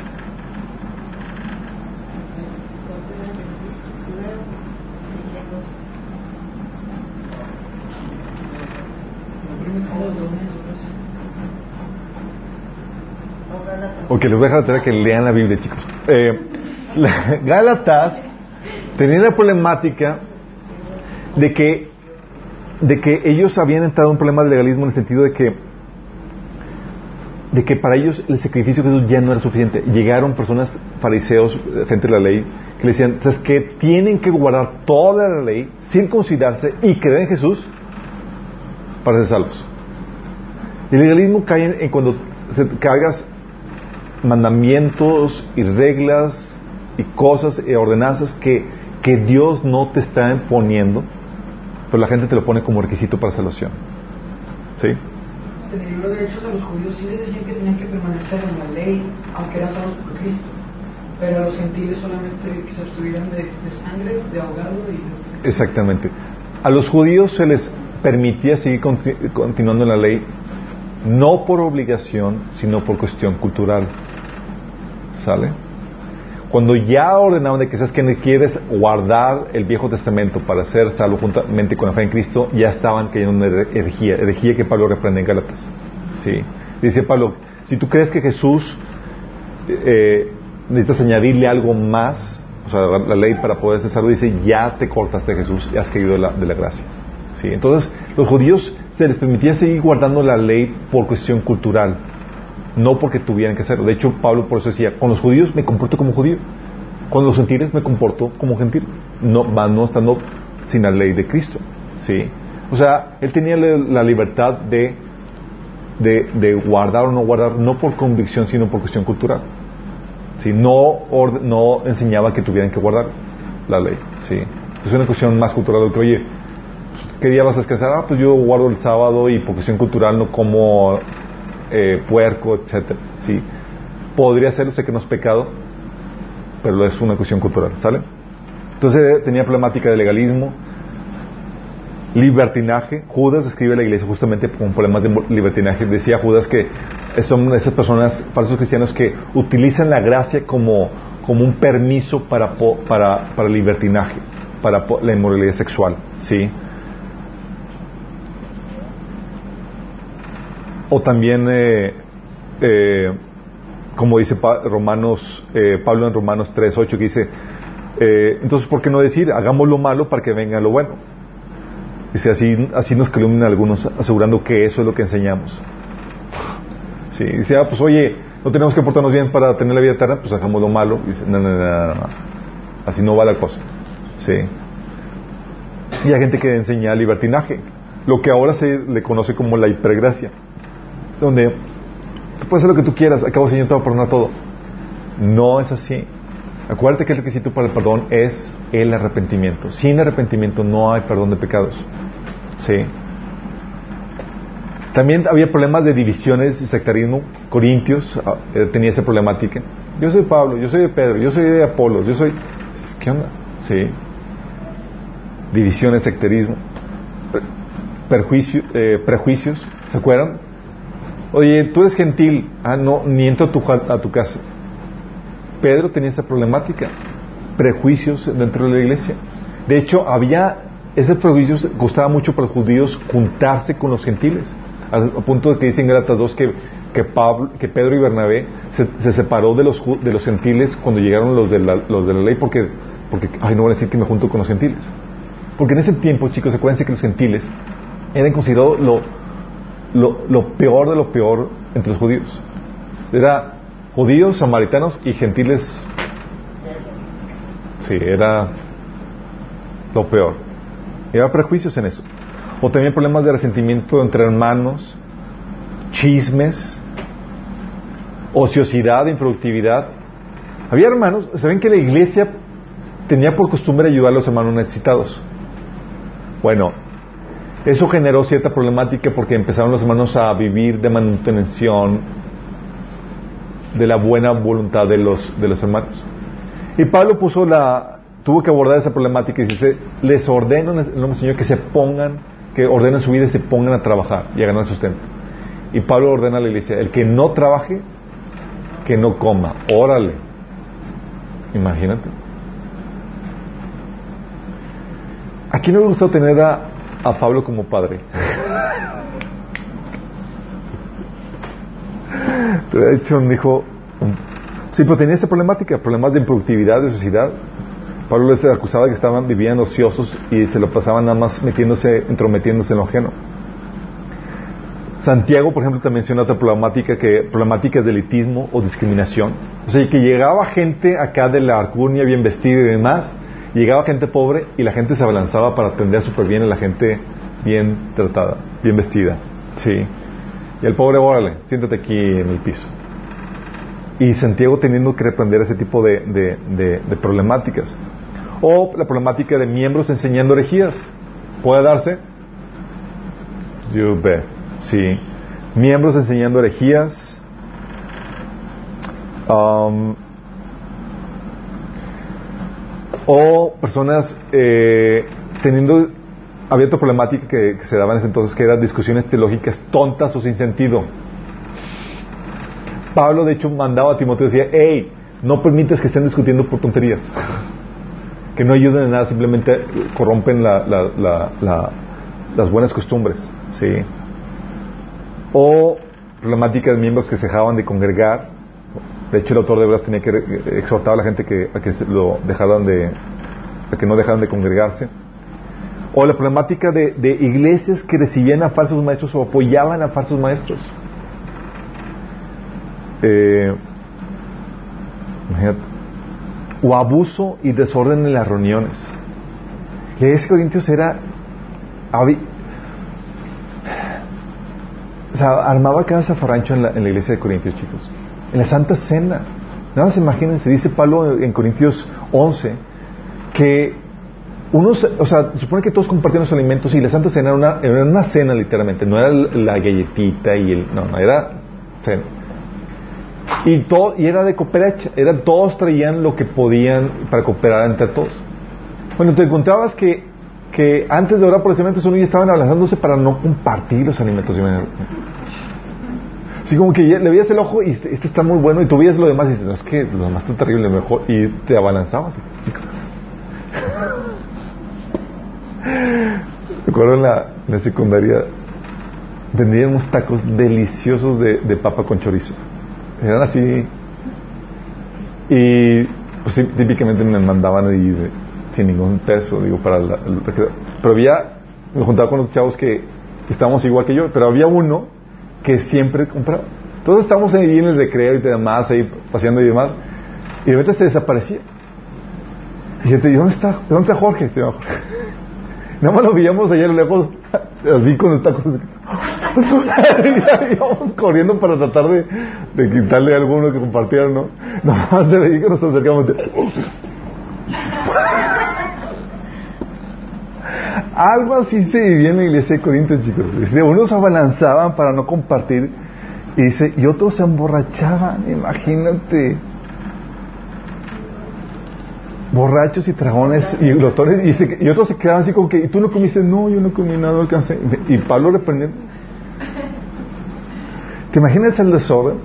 S1: Ok, les voy a dejar que lean la Biblia, chicos. Eh, <laughs> Gálatas tenía la problemática de que, de que ellos habían entrado en un problema de legalismo en el sentido de que, de que para ellos el sacrificio de Jesús ya no era suficiente. Llegaron personas, fariseos, gente de la ley, que le decían, ¿sabes que Tienen que guardar toda la ley, circuncidarse y creer en Jesús para ser salvos. El legalismo cae en, cuando se, cargas mandamientos y reglas y cosas y ordenanzas que, que Dios no te está imponiendo, pero la gente te lo pone como requisito para salvación. ¿Sí?
S2: En el libro de Hechos a los judíos sí les decían que tenían que permanecer en la ley, aunque eran salvos por Cristo. Pero a los gentiles solamente que se abstuvieran de, sangre, de ahogado y...
S1: Exactamente. A los judíos se les permitía seguir continuando en la ley, no por obligación, sino por cuestión cultural. ¿Sale? Cuando ya ordenaban de que sabes que quieres guardar el Viejo Testamento para ser salvo juntamente con la fe en Cristo, ya estaban cayendo en herejía, herejía que Pablo reprende en Gálatas. ¿Sí? Dice Pablo, si tú crees que Jesús eh, necesitas añadirle algo más, o sea, la ley para poder ser salvo, dice, ya te cortas de Jesús y has caído de la, de la gracia. ¿Sí? Entonces, los judíos se les permitía seguir guardando la ley por cuestión cultural no porque tuvieran que hacerlo. De hecho, Pablo por eso decía, con los judíos me comporto como judío, con los gentiles me comporto como gentil, no, no estando sin la ley de Cristo. ¿sí? O sea, él tenía la libertad de, de, guardar o no guardar, no por convicción, sino por cuestión cultural. ¿sí? No, no enseñaba que tuvieran que guardar la ley. ¿sí? Es una cuestión más cultural que, oye, ¿qué día vas a descansar? Ah, pues yo guardo el sábado y por cuestión cultural no como eh, puerco, etcétera. ¿sí? Podría ser, sé que no es pecado, pero es una cuestión cultural, ¿sale? Entonces tenía problemática de legalismo, libertinaje. Judas escribe a la iglesia justamente con problemas de libertinaje. Decía Judas que son esas personas, falsos cristianos, que utilizan la gracia como, como un permiso para, para, para libertinaje, para la inmoralidad sexual. ¿sí? O también, eh, eh, como dice Romanos, eh, Pablo en Romanos 3.8, que dice, entonces, ¿por qué no decir, hagamos lo malo para que venga lo bueno? Dice, así, así nos calumnian algunos, asegurando que eso es lo que enseñamos. Sí, dice, ah, pues oye, no tenemos que portarnos bien para tener la vida eterna, pues hagamos lo malo. dice, no, no, no, no, así no va la cosa. Sí. Y hay gente que enseña libertinaje, lo que ahora se le conoce como la hipergracia donde tú puedes hacer lo que tú quieras, acabo Señor te va a perdonar todo. No es así. Acuérdate que el requisito para el perdón es el arrepentimiento. Sin arrepentimiento no hay perdón de pecados. ¿Sí? También había problemas de divisiones y sectarismo. Corintios ah, eh, tenía esa problemática. Yo soy Pablo, yo soy de Pedro, yo soy de Apolo, yo soy... ¿Qué onda? Sí. Divisiones, sectarismo. Perjuicio, eh, prejuicios. ¿Se acuerdan? Oye, tú eres gentil. Ah, no, ni entro a tu, casa. Pedro tenía esa problemática. Prejuicios dentro de la iglesia. De hecho, había ese prejuicios, gustaba mucho para los judíos juntarse con los gentiles. Al punto de que dicen Gratas 2 que, que, Pablo, que Pedro y Bernabé se, separó de los, de los gentiles cuando llegaron los de la, los de la ley porque, porque, ay, no voy a decir que me junto con los gentiles. Porque en ese tiempo, chicos, acuérdense que los gentiles eran considerados lo, lo, peor de lo peor entre los judíos. Era judíos, samaritanos y gentiles. Sí, era lo peor. Había prejuicios en eso. O también problemas de resentimiento entre hermanos, chismes, ociosidad, improductividad. Había hermanos, ¿saben que la iglesia tenía por costumbre ayudar a los hermanos necesitados? Bueno, eso generó cierta problemática porque empezaron los hermanos a vivir de manutención de la buena voluntad de los, de los hermanos. Y Pablo puso la, tuvo que abordar esa problemática y dice, les ordeno en el nombre Señor que se pongan, que ordenen su vida y se pongan a trabajar y a ganar sustento. Y Pablo ordena a la iglesia, el que no trabaje, que no coma. Órale. Imagínate. Aquí no me gusta tener a, a Pablo como padre. De hecho, un hijo. Sí, pero tenía esa problemática, problemas de improductividad, de sociedad. Pablo les acusaba de que estaban viviendo ociosos y se lo pasaban nada más metiéndose, entrometiéndose en lo ajeno. Santiago, por ejemplo, también menciona otra problemática que problemáticas de elitismo o discriminación. O sea, que llegaba gente acá de la arcunia bien vestida y demás, llegaba gente pobre y la gente se abalanzaba para atender súper bien a la gente bien tratada, bien vestida. Sí. Y el pobre, órale, siéntate aquí en el piso. Y Santiago teniendo que reprender ese tipo de, de, problemáticas. O la problemática de miembros enseñando herejías. ¿Puede darse? You bet. Sí. Miembros enseñando herejías. Um, o personas eh, teniendo había otra problemática que, se daba en ese entonces que eran discusiones teológicas tontas o sin sentido. Pablo de hecho mandaba a Timoteo decía, hey, no permites que estén discutiendo por tonterías, que no ayuden en nada, simplemente corrompen las buenas costumbres, ¿sí? O problemática de miembros que se dejaban de congregar, de hecho, el autor de Hebreos tenía que exhortar a la gente que, a que lo dejaran de, que no dejaran de congregarse. O la problemática de, iglesias que recibían a falsos maestros o apoyaban a falsos maestros. Eh, o abuso y desorden en las reuniones. La iglesia de Corintios era. O sea, armaba cada zafarrancho en la, en la iglesia de Corintios, chicos en la Santa Cena. Nada más imagínense, dice Pablo en Corintios 11, que unos, o sea, supone que todos compartían los alimentos y la Santa Cena era una, era una cena literalmente, no era la galletita y el, no, no, era cena. Y, todo, y era de cooperar, era, todos traían lo que podían para cooperar entre todos. Bueno, te encontrabas que, que antes de orar por los alimentos, uno ya estaban abrazándose para no compartir los alimentos. Así como que le veías el ojo y este, este, está muy bueno y tú veías lo demás y dices, no, es que lo demás está terrible, mejor. Y te abalanzabas. <laughs> Recuerdo en la, secundaria vendían unos tacos deliciosos de, de papa con chorizo. Eran así. Y pues típicamente me mandaban ahí sin ningún peso, digo, para la, Pero había, me juntaba con los chavos que estábamos igual que yo, pero había uno que siempre compraba. Todos estábamos ahí en el recreo y demás, ahí paseando y demás, y de repente se desaparecía. Y gente, ¿y dónde está? ¿De dónde está Jorge? <laughs> Nada más lo veíamos allá lejos, así con el taco. y <laughs> íbamos corriendo para tratar de, de quitarle a alguno que compartiera, ¿no? <laughs> Nada más se veía que nos acercamos. Algo así se vivía en la iglesia de Corintios, chicos. Dice, unos abalanzaban para no compartir y dice, y otros se emborrachaban, imagínate. Borrachos y dragones y glotones, y, otros se quedaban así como que, ¿y tú no comiste? No, yo no comí nada, no alcancé. Y Pablo reprendió. ¿Te imaginas el desorden?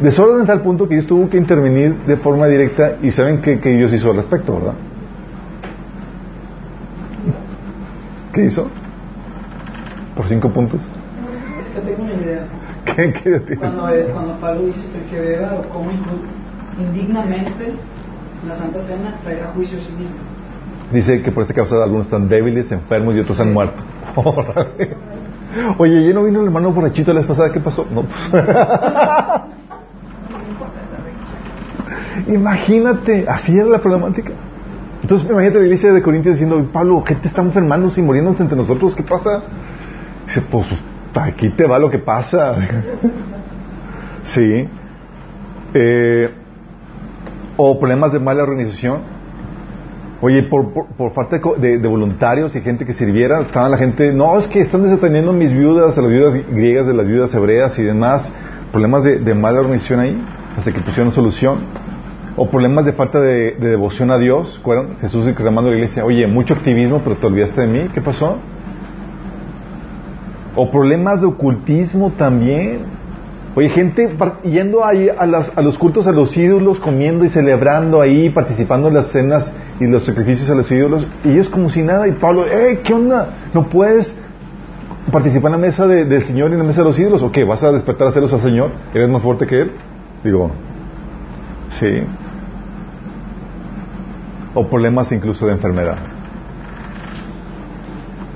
S1: Desorden en tal punto que Dios tuvo que intervenir de forma directa y saben qué, qué Dios hizo al respecto, ¿verdad? ¿Qué hizo? ¿Por cinco puntos?
S2: Es que tengo una idea. <laughs>
S1: ¿Qué, qué
S2: cuando, eh, cuando Pablo dice que el que beba o coma indignamente la Santa Cena traerá juicio a sí mismo.
S1: Dice que por esa causa algunos están débiles, enfermos y otros han muerto. <laughs> Oye, ¿ya no vino el hermano borrachito la vez pasada? ¿Qué pasó? No, pues. <laughs> Imagínate, así era la problemática. Entonces, imagínate la de Corintios diciendo, Pablo, ¿qué te está enfermando y muriéndose entre nosotros? ¿Qué pasa? Dice, pues aquí te va lo que pasa. <laughs> sí. Eh, o problemas de mala organización. Oye, por, por, falta de, voluntarios y gente que sirviera, estaba la gente, no, es que están desatendiendo mis viudas, a las viudas griegas, de las viudas hebreas y demás. Problemas de, de mala organización ahí, hasta que pusieron solución o problemas de falta de, devoción a Dios. ¿Recuerdan? Jesús reclamando a la iglesia, oye, mucho activismo, pero te olvidaste de mí. ¿Qué pasó? O problemas de ocultismo también. Oye, gente yendo ahí a, a los cultos a los ídolos, comiendo y celebrando ahí, participando en las cenas y los sacrificios a los ídolos, y ellos como si nada, y Pablo, ¡eh, qué onda! ¿No puedes participar en la mesa del Señor y en la mesa de los ídolos? ¿O qué? ¿Vas a despertar a celos al Señor? ¿Eres más fuerte que Él? Digo, sí o problemas incluso de enfermedad.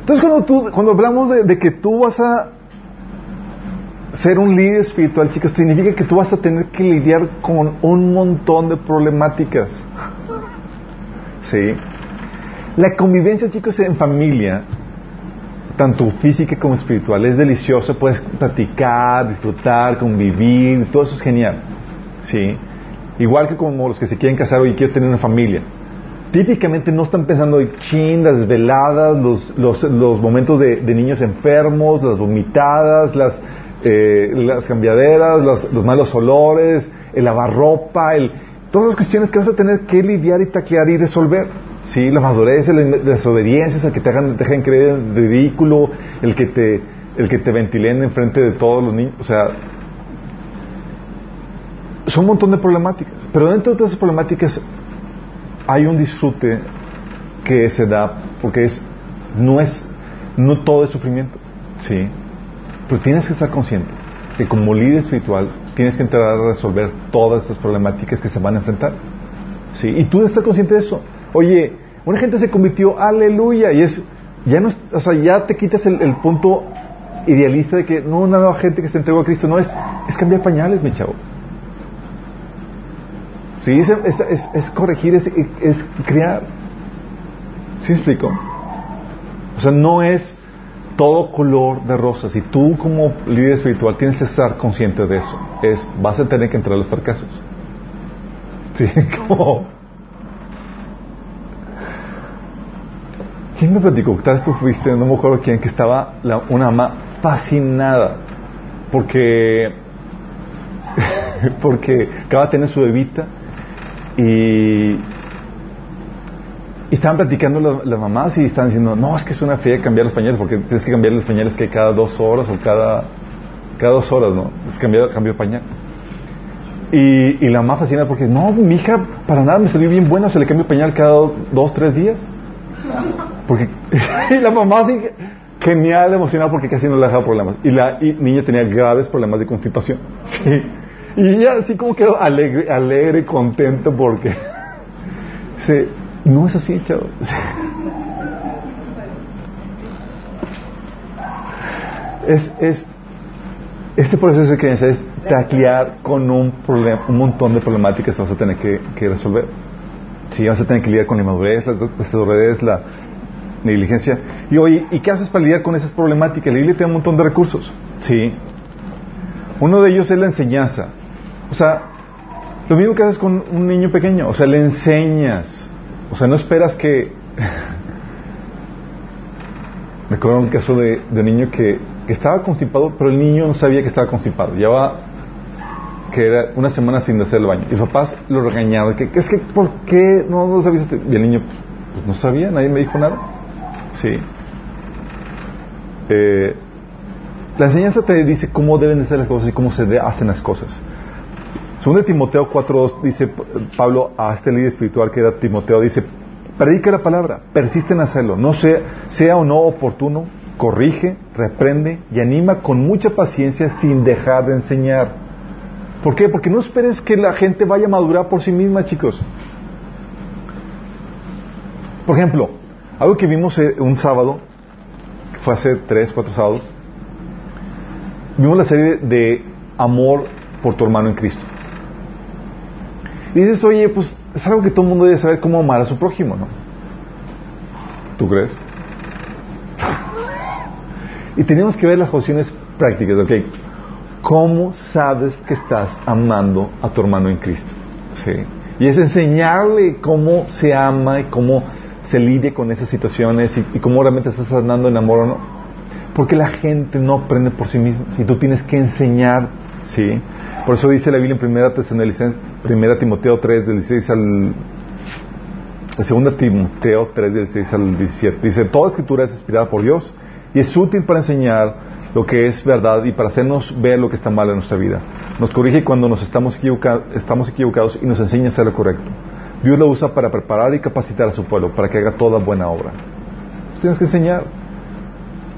S1: Entonces cuando, tú, cuando hablamos de, que tú vas a ser un líder espiritual, chicos, significa que tú vas a tener que lidiar con un montón de problemáticas. ¿Sí? La convivencia, chicos, en familia, tanto física como espiritual, es deliciosa. Puedes platicar, disfrutar, convivir, todo eso es genial. ¿Sí? Igual que como los que se quieren casar y quieren tener una familia típicamente no están pensando en chin, las veladas, los, los, los momentos de, niños enfermos, las vomitadas, las, eh, las cambiaderas, los, malos olores, el lavar ropa, el, todas las cuestiones que vas a tener que lidiar y taclear y resolver. ¿sí? La madurez, las desobediencias, el que te hagan, te dejen creer ridículo, el que te, el que te ventilen en frente de todos los niños. O sea, son un montón de problemáticas. Pero dentro de todas esas problemáticas hay un disfrute que se da porque es no es no todo es sufrimiento, sí, pero tienes que estar consciente que como líder espiritual tienes que entrar a resolver todas estas problemáticas que se van a enfrentar, sí, y tú estás consciente de eso. Oye, una gente se convirtió, aleluya, y es ya no, o sea, ya te quitas el, punto idealista de que no una nueva gente que se entregó a Cristo, no es es cambiar pañales, mi chavo. Sí, es, es, corregir, es, es crear. ¿Sí explico? O sea, no es todo color de rosas. Y tú como líder espiritual tienes que estar consciente de eso. Es, vas a tener que entrar a los fracasos. ¿Sí? <laughs> Como... ¿Quién me platicó? Tal vez tú fuiste, no me acuerdo quién, que estaba una ama fascinada porque <laughs> porque acaba de tener su bebita y, estaban platicando las, mamás y estaban diciendo, no, es que es una fea cambiar los pañales, porque tienes que cambiar los pañales que cada dos horas o cada, cada dos horas, ¿no? Es cambiar cambio pañal. Y, y la mamá fascina porque, no, mi hija para nada me salió bien buena, se le cambia el pañal cada dos, tres días. Porque, <laughs> y la mamá así, genial, emocionada porque casi no le dejaba problemas. Y la niña tenía graves problemas de constipación. <laughs> Sí. Y ella así como quedó alegre, alegre, contento porque... <laughs> Sí, no es así, chavos. <laughs> Es, es, este proceso de creencia es taclear con un, problema, un montón de problemáticas que vas a tener que, resolver. Si vas a tener que lidiar con la inmadurez, la, la negligencia. Y oye, ¿y qué haces para lidiar con esas problemáticas? La Biblia tiene un montón de recursos. Sí. Uno de ellos es la enseñanza. O sea, lo mismo que haces con un niño pequeño. O sea, le enseñas. O sea, no esperas que... <laughs> Me acuerdo un caso de, de un niño que, que, estaba constipado, pero el niño no sabía que estaba constipado. Llevaba que era una semana sin hacer el baño. Y papás lo regañaban. Que, es que, ¿por qué no lo sabías? Y el niño, pues no sabía, nadie me dijo nada. Sí. Eh, la enseñanza te dice cómo deben de ser las cosas y cómo se hacen las cosas. Según de Timoteo 4.2 dice Pablo a este líder espiritual que era Timoteo, dice, predica la palabra, persiste en hacerlo, no sea, sea o no oportuno, corrige, reprende y anima con mucha paciencia sin dejar de enseñar. ¿Por qué? Porque no esperes que la gente vaya a madurar por sí misma, chicos. Por ejemplo, algo que vimos eh, un sábado, fue hace tres, cuatro sábados, vimos la serie de Amor por tu hermano en Cristo. Dices, oye, pues es algo que todo el mundo debe saber cómo amar a su prójimo, ¿no? ¿Tú crees? y tenemos que ver las opciones prácticas, ¿ok? ¿Cómo sabes que estás amando a tu hermano en Cristo? ¿Sí? Y es enseñarle cómo se ama y cómo se lidia con esas situaciones y, cómo realmente estás andando en amor o no. Porque la gente no aprende por sí misma. Si tú tienes que enseñar, ¿sí? Por eso dice la Biblia en 1 Tesalonicenses, 1 Timoteo 3, del 16 al... 2 Timoteo 3, del 16 al 17. Dice, toda escritura es inspirada por Dios y es útil para enseñar lo que es verdad y para hacernos ver lo que está mal en nuestra vida. Nos corrige cuando nos estamos, equivoca estamos equivocados y nos enseña a hacer lo correcto. Dios lo usa para preparar y capacitar a su pueblo para que haga toda buena obra. Tienes que enseñar.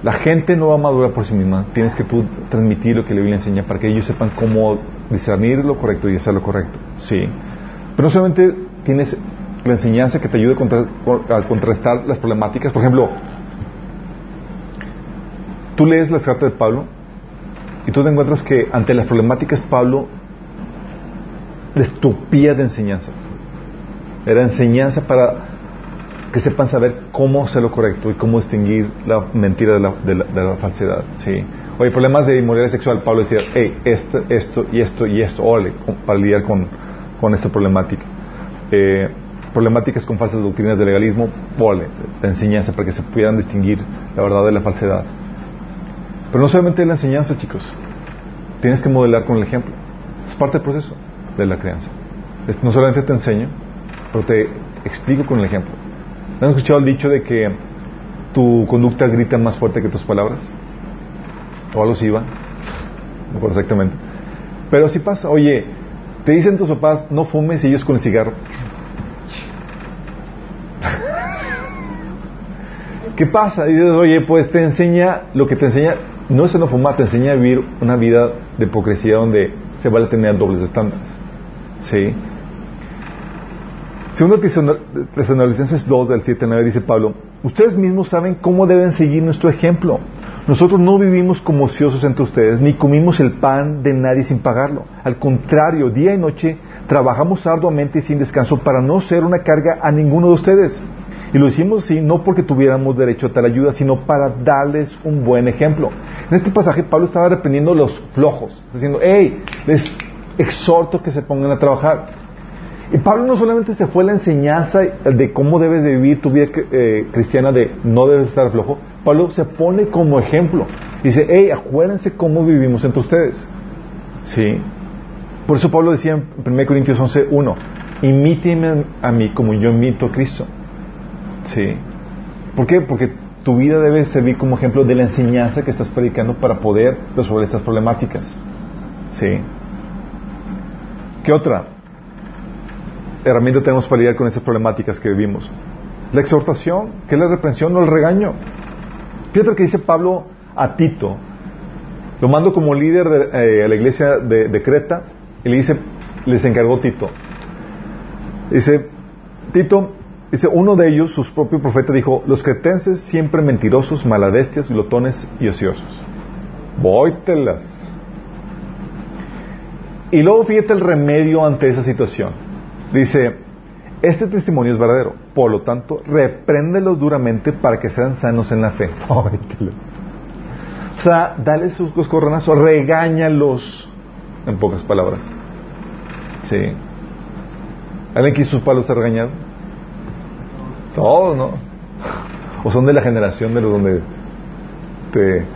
S1: La gente no va a madurar por sí misma. Tienes que tú transmitir lo que la Biblia enseña para que ellos sepan cómo discernir lo correcto y hacer lo correcto. Sí. Pero no solamente tienes la enseñanza que te ayude a contrastar las problemáticas. Por ejemplo, tú lees las cartas de Pablo y tú te encuentras que ante las problemáticas Pablo estupía de enseñanza. Era enseñanza para que sepan saber cómo hacer lo correcto y cómo distinguir la mentira de la, falsedad. ¿sí? Oye, problemas de inmoralidad sexual, Pablo decía, hey, esto, esto y esto y esto, ole, para lidiar con, con esta problemática. Eh, problemáticas con falsas doctrinas de legalismo, ole, la enseñanza para que se puedan distinguir la verdad de la falsedad. Pero no solamente la enseñanza, chicos. Tienes que modelar con el ejemplo. Es parte del proceso de la crianza. No solamente te enseño, pero te explico con el ejemplo. ¿Han escuchado el dicho de que tu conducta grita más fuerte que tus palabras? O algo así va. No recuerdo exactamente. Pero así pasa. Oye, te dicen tus papás, no fumes y ellos con el cigarro. <laughs> ¿Qué pasa? Y dices, oye, pues te enseña, lo que te enseña, no es no fumar, te enseña a vivir una vida de hipocresía donde se vale tener dobles estándares. ¿Sí? Segundo Tesalonicenses 2, del 7 al 9, dice Pablo, ustedes mismos saben cómo deben seguir nuestro ejemplo. Nosotros no vivimos como ociosos entre ustedes, ni comimos el pan de nadie sin pagarlo. Al contrario, día y noche trabajamos arduamente y sin descanso para no ser una carga a ninguno de ustedes. Y lo hicimos así no porque tuviéramos derecho a tal ayuda, sino para darles un buen ejemplo. En este pasaje Pablo estaba reprendiendo los flojos, diciendo, hey, les exhorto que se pongan a trabajar. Y Pablo no solamente se fue la enseñanza de cómo debes de vivir tu vida eh, cristiana, de no debes estar flojo, Pablo se pone como ejemplo. Dice, hey, acuérdense cómo vivimos entre ustedes. ¿Sí? Por eso Pablo decía en 1 Corintios 11, 1, imíteme a mí como yo imito a Cristo. ¿Sí? ¿Por qué? Porque tu vida debe servir como ejemplo de la enseñanza que estás predicando para poder resolver estas problemáticas. ¿Sí? ¿Qué otra? Herramienta tenemos para lidiar con esas problemáticas que vivimos? La exhortación, que es la reprensión o el regaño. Fíjate lo que dice Pablo a Tito. Lo mando como líder de eh, la iglesia de, de, Creta y le dice, les encargó Tito. Dice, Tito, dice, uno de ellos, su propio profeta, dijo, los cretenses siempre mentirosos, maladestias, glotones y ociosos. Vóytelas. Y luego fíjate el remedio ante esa situación. Dice, este testimonio es verdadero, por lo tanto, repréndelos duramente para que sean sanos en la fe. <laughs> o sea, dale sus coscorronazos, regáñalos, en pocas palabras. Sí. ¿Alguien quiso sus palos a regañar? Todos, ¿no? <laughs> O son de la generación de los donde te...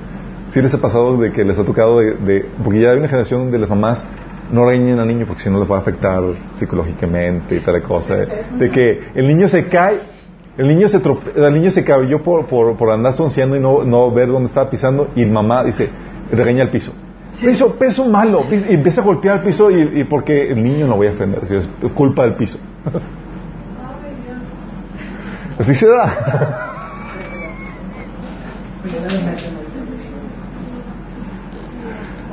S1: Sí les ha pasado de que les ha tocado de, de... Porque ya hay una generación donde las mamás no reñen al niño porque si no les va a afectar psicológicamente y tal cosa. De, que el niño se cae, el niño se el niño se cayó por, por, por andar sonciando y no, no ver dónde estaba pisando y mamá dice, regaña al piso. Piso, peso malo, y empieza a golpear el piso y, porque el niño no voy a ofender, es culpa del piso. <laughs> Así se da.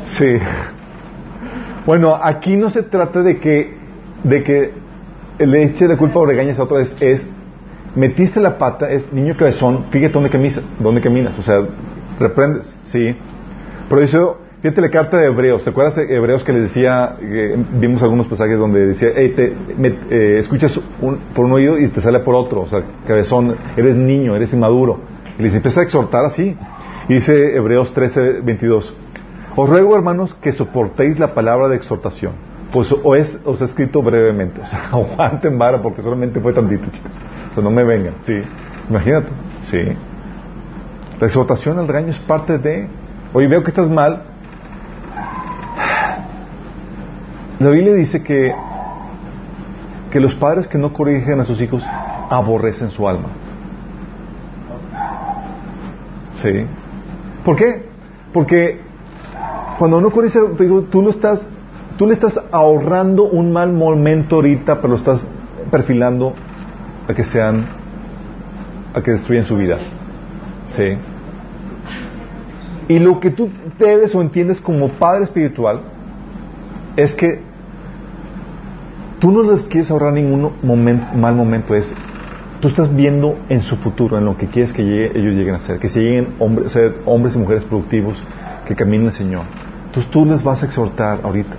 S1: Sí. Bueno, aquí no se trata de que, de que le eche de culpa o regañes a otro, es, es metiste la pata, es niño cabezón, fíjate dónde caminas, dónde caminas, o sea, reprendes, ¿sí? Pero eso, fíjate la carta de Hebreos, ¿te acuerdas de Hebreos que les decía, vimos algunos pasajes donde decía, hey, te, eh, escuchas por un oído y te sale por otro, o sea, cabezón, eres niño, eres inmaduro. Y les empieza a exhortar así. Y dice Hebreos 13, 22, os ruego, hermanos, que soportéis la palabra de exhortación, pues os he escrito brevemente. O sea, <laughs> aguanten vara porque solamente fue tantito, chicos. O sea, no me vengan, sí. Imagínate, sí. La exhortación al regaño es parte de, oye, veo que estás mal. La Biblia dice que, que los padres que no corrigen a sus hijos aborrecen su alma. ¿Sí? ¿Por qué? Porque cuando uno corrige, digo, tú lo estás, tú le estás ahorrando un mal momento ahorita, pero lo estás perfilando a que sean, a que destruyan su vida. ¿Sí? Y lo que tú debes o entiendes como padre espiritual es que tú no les quieres ahorrar ningún mal momento, es tú estás viendo en su futuro, en lo que quieres que ellos lleguen a ser, que se lleguen hombres, ser hombres y mujeres productivos, que caminen el Señor. Entonces tú les vas a exhortar ahorita.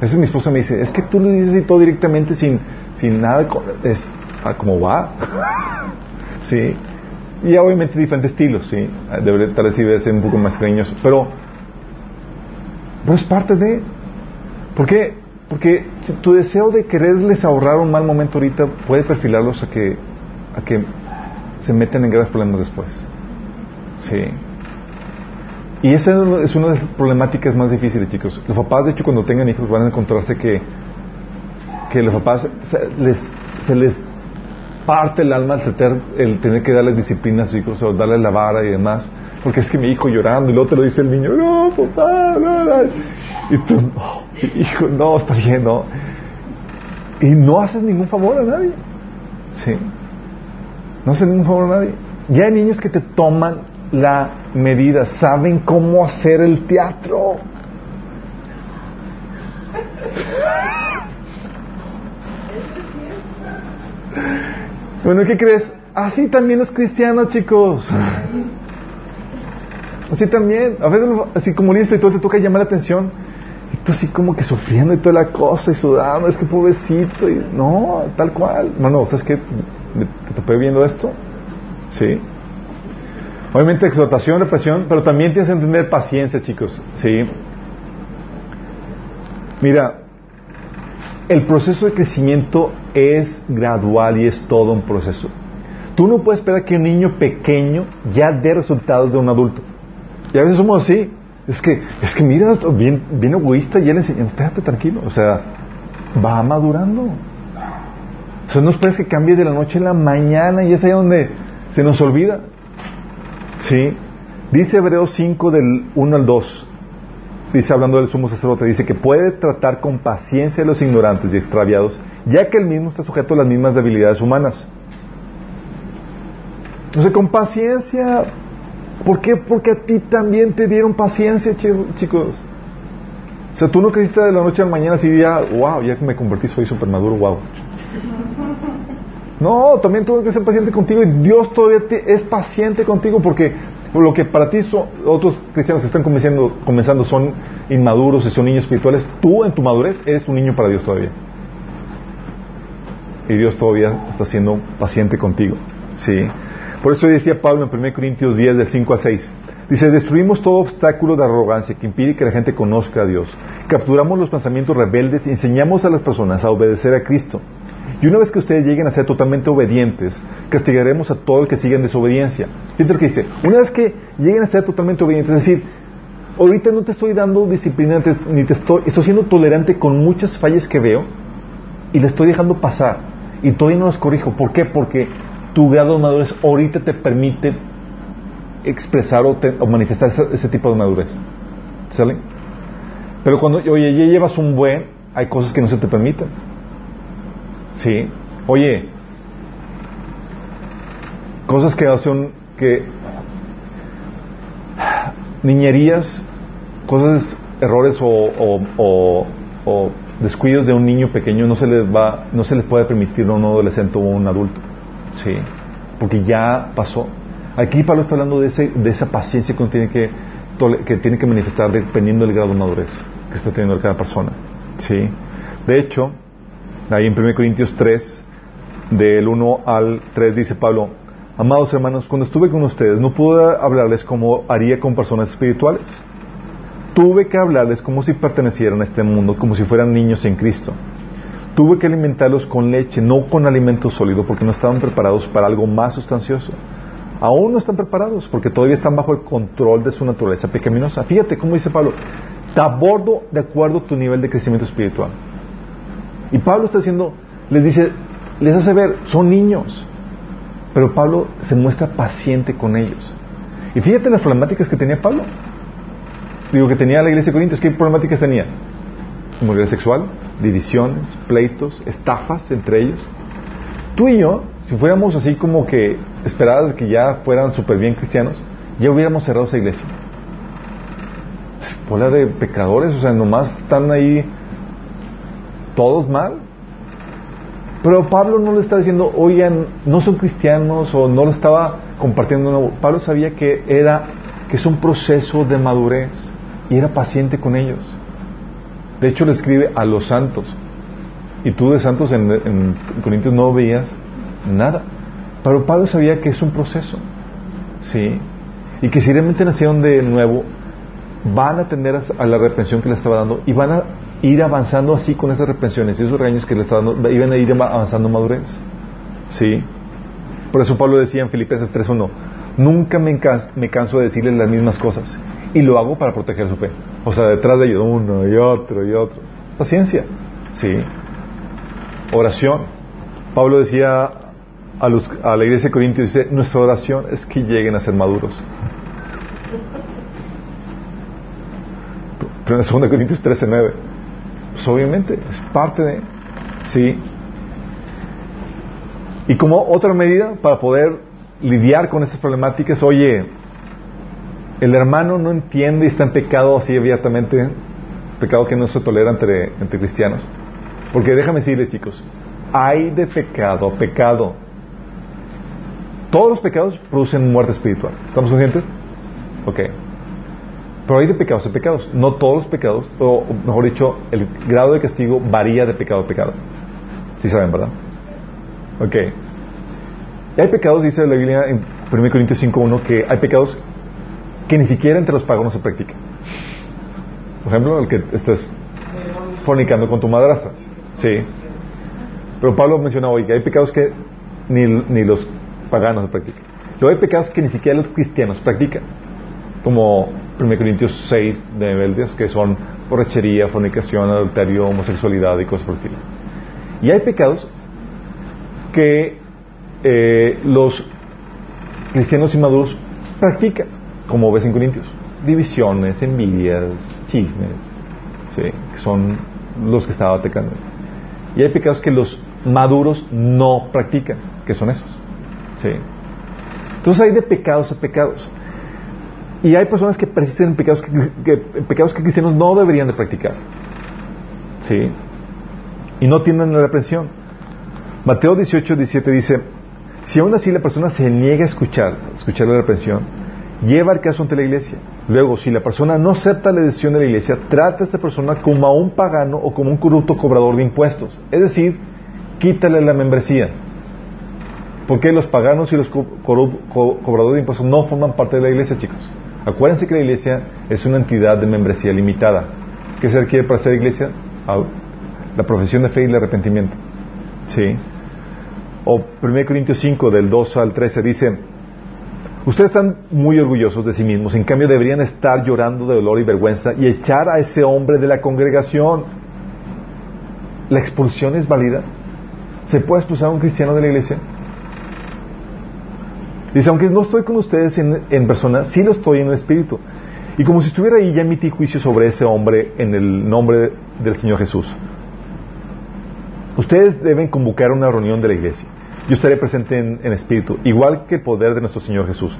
S1: Esa es mi esposa me dice, es que tú le dices todo directamente sin, sin nada, es ah, como va. <laughs> sí. Y obviamente diferentes estilos, sí. Tal vez ser un poco más cariñoso. Pero, pero es parte de... ¿Por qué? Porque tu deseo de quererles ahorrar un mal momento ahorita puede perfilarlos a que, a que se meten en graves problemas después. Sí. Y esa es una de las problemáticas más difíciles, chicos. Los papás, de hecho, cuando tengan hijos van a encontrarse que, que los papás se les, se les parte el alma al el tener que darles disciplina a sus hijos o darles la vara y demás. Porque es que mi hijo llorando y luego te lo dice el niño, no, papá, no, no. Y tú, no, hijo, no, está bien, no. Y no haces ningún favor a nadie. Sí. No haces ningún favor a nadie. Ya hay niños que te toman la medida, saben cómo hacer el teatro. Bueno, ¿qué crees? Así también los cristianos, chicos. Así también. A veces, así como líder espiritual, te toca llamar la atención. Y tú así como que sufriendo y toda la cosa y sudando. Es que pobrecito. Y, no, tal cual. Bueno, ¿sabes qué? ¿Te topé viendo esto? Sí. Obviamente exhortación, represión, pero también tienes que entender paciencia, chicos. ¿Sí? Mira, el proceso de crecimiento es gradual y es todo un proceso. Tú no puedes esperar que un niño pequeño ya dé resultados de un adulto. Y a veces somos así. Es que, es que mira, bien, bien egoísta, ya le enseñamos, espérate tranquilo. O sea, va madurando. O sea, no esperes que cambie de la noche a la mañana y es ahí donde se nos olvida. Sí. Dice Hebreos 5 del 1 al 2. Dice hablando del sumo sacerdote, dice que puede tratar con paciencia a los ignorantes y extraviados, ya que él mismo está sujeto a las mismas debilidades humanas. Entonces, con paciencia, ¿Por qué? Porque a ti también te dieron paciencia, chicos. O sea, tú no creciste de la noche a la mañana así ya, wow, ya que me convertí, soy súper maduro, wow. No, también tuve que ser paciente contigo y Dios todavía es paciente contigo porque lo que para ti otros cristianos que están comenzando, comenzando son inmaduros y son niños espirituales, tú en tu madurez eres un niño para Dios todavía. Y Dios todavía está siendo paciente contigo. Sí. Por eso decía Pablo en 1 Corintios 10, del 5 al 6. Dice, destruimos todo obstáculo de arrogancia que impide que la gente conozca a Dios. Capturamos los pensamientos rebeldes y enseñamos a las personas a obedecer a Cristo. Y una vez que ustedes lleguen a ser totalmente obedientes, castigaremos a todo el que siga en desobediencia. Fíjate lo que dice. Una vez que lleguen a ser totalmente obedientes, es decir, ahorita no te estoy dando disciplina, ni te estoy, estoy siendo tolerante con muchas fallas que veo y le estoy dejando pasar. Y todavía no las corrijo. ¿Por qué? Porque tu grado de madurez ahorita te permite expresar o, manifestar ese, tipo de madurez. ¿Sale? Pero cuando, oye, ya llevas un buen, hay cosas que no se te permiten. ¿Sí? Oye, cosas que hacen que niñerías, cosas, errores o, descuidos de un niño pequeño no se les va, no se les puede permitir a un adolescente o a un adulto. Sí, porque ya pasó. Aquí Pablo está hablando de, ese, de esa paciencia que tiene que, que tiene que manifestar dependiendo del grado de madurez que está teniendo cada persona. Sí. De hecho, ahí en 1 Corintios 3, del 1 al 3 dice Pablo, amados hermanos, cuando estuve con ustedes no pude hablarles como haría con personas espirituales. Tuve que hablarles como si pertenecieran a este mundo, como si fueran niños en Cristo. Tuve que alimentarlos con leche, no con alimento sólido, porque no estaban preparados para algo más sustancioso. Aún no están preparados, porque todavía están bajo el control de su naturaleza pecaminosa. Fíjate cómo dice Pablo, te abordo de acuerdo a tu nivel de crecimiento espiritual. Y Pablo está diciendo, les dice, les hace ver, son niños. Pero Pablo se muestra paciente con ellos. Y fíjate las problemáticas que tenía Pablo. Digo que tenía la iglesia de Corintios, ¿qué problemáticas tenía? Inmoralidad sexual, divisiones, pleitos, estafas entre ellos. Tú y yo, si fuéramos así como que esperadas que ya fueran súper bien cristianos, ya hubiéramos cerrado esa iglesia. Bola de pecadores, o sea, nomás están ahí todos mal. Pero Pablo no le está diciendo, oigan, no son cristianos o no lo estaba compartiendo. Pablo sabía que era que es un proceso de madurez y era paciente con ellos. De hecho, le escribe a los santos. Y tú de santos en, Corintios no veías nada. Pero Pablo sabía que es un proceso. ¿Sí? Y que si realmente nacieron de nuevo, van a atender a la reprensión que le estaba dando y van a ir avanzando así con esas reprensiones y esos regaños que le estaba dando, iban a ir avanzando madurez. ¿Sí? Por eso Pablo decía en Filipenses 3.1, nunca me, canso de decirles las mismas cosas y lo hago para proteger su fe. O sea, detrás de ellos uno y otro y otro. Paciencia. ¿Sí? Oración. Pablo decía a, a la iglesia de Corintios, dice, nuestra oración es que lleguen a ser maduros. Pero en 2 Corintios 13.9 pues obviamente, es parte de... Sí. Y como otra medida para poder lidiar con estas problemáticas, oye, el hermano no entiende y está en pecado así abiertamente, pecado que no se tolera entre, entre cristianos. Porque déjame decirles, chicos, hay de pecado pecado. Todos los pecados producen muerte espiritual. ¿Estamos conscientes? Ok. Pero hay de pecados a pecados. No todos los pecados, o mejor dicho, el grado de castigo varía de pecado a pecado. ¿Sí saben, verdad? Ok. Hay pecados, dice la Biblia en 1 Corintios 5.1, que hay pecados que ni siquiera entre los paganos se practican. Por ejemplo, el que estés fornicando con tu madrastra. Sí. Pero Pablo menciona hoy que hay pecados que ni, ni los paganos se practican. Luego hay pecados que ni siquiera los cristianos practican. Como 1 Corintios 6 de rebeldes, que son borrachería, fornicación, adulterio, homosexualidad y cosas por el estilo. Y hay pecados que eh, los cristianos inmaduros practican, como ves en Corintios. Divisiones, envidias, chismes, ¿sí? que son los que estaba atacando. Y hay pecados que los maduros no practican, que son esos. ¿sí? Entonces hay de pecados a pecados. Y hay personas que persisten en pecados que, pecados que cristianos no deberían de practicar. ¿Sí? Y no tienen la reprensión. Mateo 18, 17 dice, si aún así la persona se niega a escuchar, escuchar la reprensión, lleva el caso ante la iglesia. Luego, si la persona no acepta la decisión de la iglesia, trata a esa persona como a un pagano o como un corrupto cobrador de impuestos. Es decir, quítale la membresía. Porque los paganos y los cobradores de impuestos no forman parte de la iglesia, chicos. Acuérdense que la iglesia es una entidad de membresía limitada. ¿Qué se requiere para ser iglesia? La profesión de fe y el arrepentimiento. ¿Sí? O 1 Corintios 5, del 2 al 13, dice, ustedes están muy orgullosos de sí mismos, en cambio deberían estar llorando de dolor y vergüenza y echar a ese hombre de la congregación. ¿La expulsión es válida? ¿Se puede expulsar a un cristiano de la iglesia? Dice, aunque no estoy con ustedes en, persona, sí lo estoy en el Espíritu. Y como si estuviera ahí, ya emití juicio sobre ese hombre en el nombre del Señor Jesús. Ustedes deben convocar una reunión de la iglesia. Yo estaré presente en, en, espíritu, igual que el poder de nuestro Señor Jesús.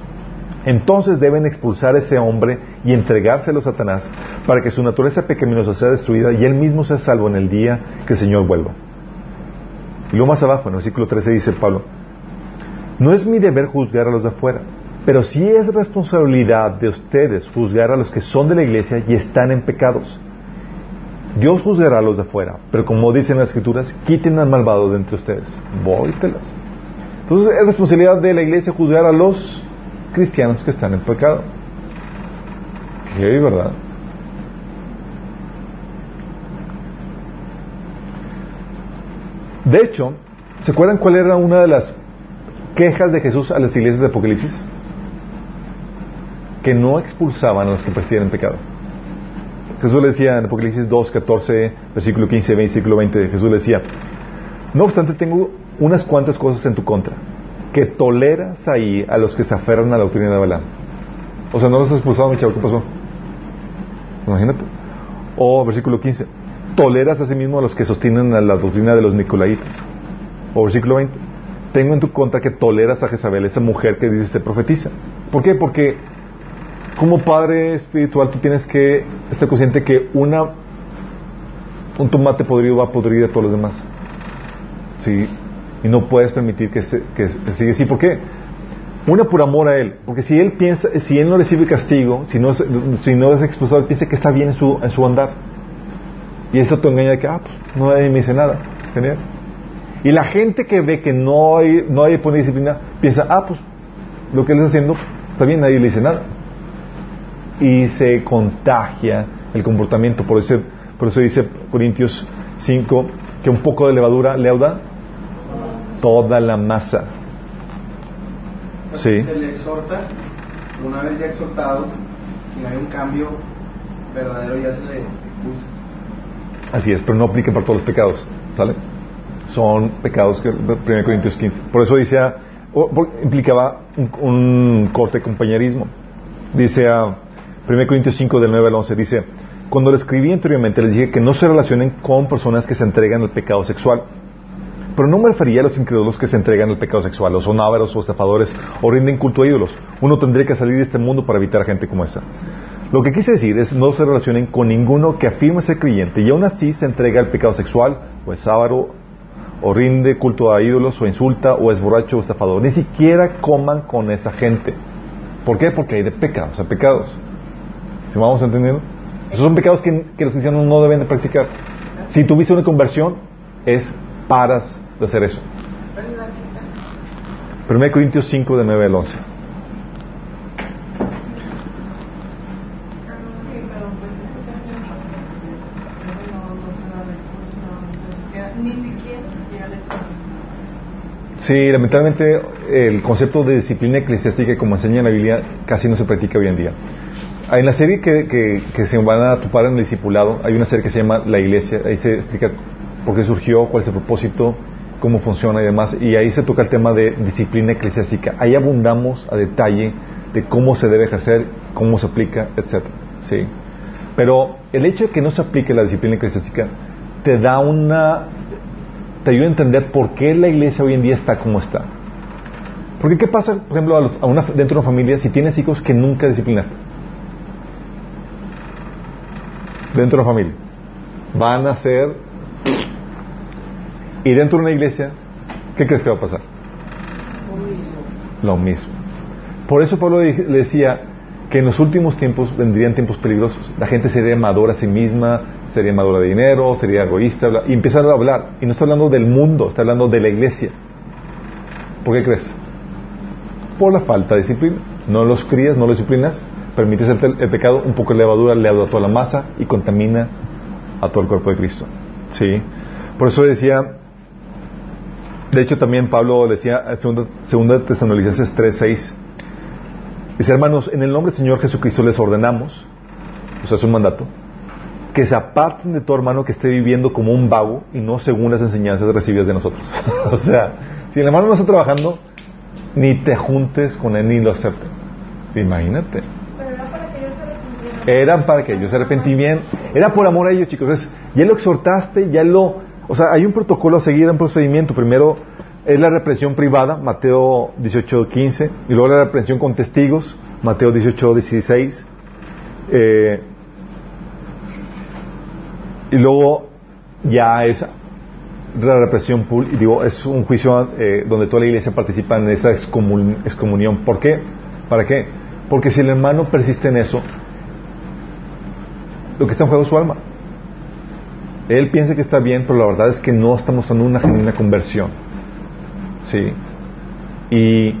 S1: Entonces deben expulsar a ese hombre y entregárselo a Satanás para que su naturaleza pecaminosa sea destruida y él mismo sea salvo en el día que el Señor vuelva. Y luego más abajo, en el versículo 13, dice Pablo, no es mi deber juzgar a los de afuera, pero sí es responsabilidad de ustedes juzgar a los que son de la iglesia y están en pecados. Dios juzgará a los de afuera, pero como dicen las escrituras, quiten al malvado de entre ustedes. Vóytelos. Entonces es responsabilidad de la iglesia juzgar a los cristianos que están en pecado. ¿Qué, verdad? De hecho, ¿se acuerdan cuál era una de las quejas de Jesús a las iglesias de Apocalipsis? Que no expulsaban a los que persiguieran pecado. Jesús le decía en Apocalipsis 2, 14, versículo 15, versículo 20, Jesús le decía, no obstante tengo unas cuantas cosas en tu contra, que toleras ahí a los que se aferran a la doctrina de Balaam. O sea, no los has expulsado, mi chavo, ¿qué pasó? Imagínate. O versículo 15, toleras a sí mismo a los que sostienen a la doctrina de los Nicolaitas. O versículo 20, tengo en tu contra que toleras a Jezabel, esa mujer que dice se profetiza. ¿Por qué? Porque como padre espiritual tú tienes que estar consciente que una un tomate podrido va a podrir a todos los demás. ¿Sí? Y no puedes permitir que, se, siga así. ¿Por qué? Una por amor a él. Porque si él piensa, si él no recibe castigo, si no, no es expulsado, él piensa que está bien en su, en su andar. Y eso te engaña de que, ah, pues nadie me dice nada. Genial. Y la gente que ve que no hay, no hay disciplina, piensa, ah, pues lo que él está haciendo está bien, nadie le dice nada. Y se contagia el comportamiento. Por eso, por eso dice Corintios 5 que un poco de levadura leuda toda la masa.
S3: Sí. Se le exhorta, una vez ya exhortado, si no hay un cambio verdadero ya se le expulsa.
S1: Así es, pero no aplica para todos los pecados. ¿Sale? Son pecados que 1 Corintios 15. Por eso dice, implicaba un, corte de compañerismo. Dice a 1 Corintios 5 del 9 al 11, dice, cuando le escribí anteriormente les dije que no se relacionen con personas que se entregan al pecado sexual. Pero no me refería a los incrédulos que se entregan al pecado sexual, o son ávaros o estafadores, o rinden culto a ídolos. Uno tendría que salir de este mundo para evitar gente como esa. Lo que quise decir es no se relacionen con ninguno que afirme ser creyente y aún así se entrega al pecado sexual, o es ávaro, o rinde culto a ídolos, o insulta, o es borracho o estafador. Ni siquiera coman con esa gente. ¿Por qué? Porque hay de pecados, o sea, pecados. ¿Sí vamos entendiendo? Esos son pecados que, los cristianos no deben de practicar. Si tuviste una conversión, es paras de hacer eso. 1 Corintios 5 de 9 al 11. Sí, lamentablemente el concepto de disciplina eclesiástica, como enseña en la Biblia, casi no se practica hoy en día. En la serie que, que, se van a topar en el discipulado, hay una serie que se llama La Iglesia, ahí se explica por qué surgió, cuál es el propósito, cómo funciona y demás, y ahí se toca el tema de disciplina eclesiástica. Ahí abundamos a detalle de cómo se debe ejercer, cómo se aplica, etc. ¿sí? Pero el hecho de que no se aplique la disciplina eclesiástica te da una te ayuda a entender por qué la iglesia hoy en día está como está. Porque qué pasa, por ejemplo, dentro de una familia si tienes hijos que nunca disciplinaste. Dentro de una familia. Van a ser... Y dentro de una iglesia, ¿qué crees que va a pasar? Lo mismo. Por eso Pablo le decía que en los últimos tiempos vendrían tiempos peligrosos. La gente sería madura a sí misma, sería madura de dinero, sería egoísta, y empiezan a hablar. Y no está hablando del mundo, está hablando de la iglesia. ¿Por qué crees? Por la falta de disciplina. No los crías, no los disciplinas, permites el, pecado, un poco de levadura le a toda la masa y contamina a todo el cuerpo de Cristo. ¿Sí? Por eso decía, de hecho también Pablo decía, segunda, segunda Tesalonicenses 3, 6, dice, hermanos, en el nombre del Señor Jesucristo les ordenamos, o sea, es un mandato, que se aparten de todo hermano que esté viviendo como un vago y no según las enseñanzas recibidas de nosotros. <laughs> o sea, si el hermano no está trabajando, ni te juntes con él ni lo acepten. Imagínate.
S4: Pero era para que ellos se arrepintieran.
S1: Eran para que ellos se arrepintieran. Era por amor a ellos, chicos. Es, ya lo exhortaste, ya lo... O sea, hay un protocolo a seguir, un procedimiento. Primero es la represión privada, Mateo 18, 15. Y luego la represión con testigos, Mateo 18, 16. Eh, y luego ya es la represión y digo es un juicio eh, donde toda la iglesia participa en esa excomunión ¿por qué? ¿para qué? porque si el hermano persiste en eso lo que está en juego es su alma él piensa que está bien pero la verdad es que no está mostrando una genuina conversión ¿sí? y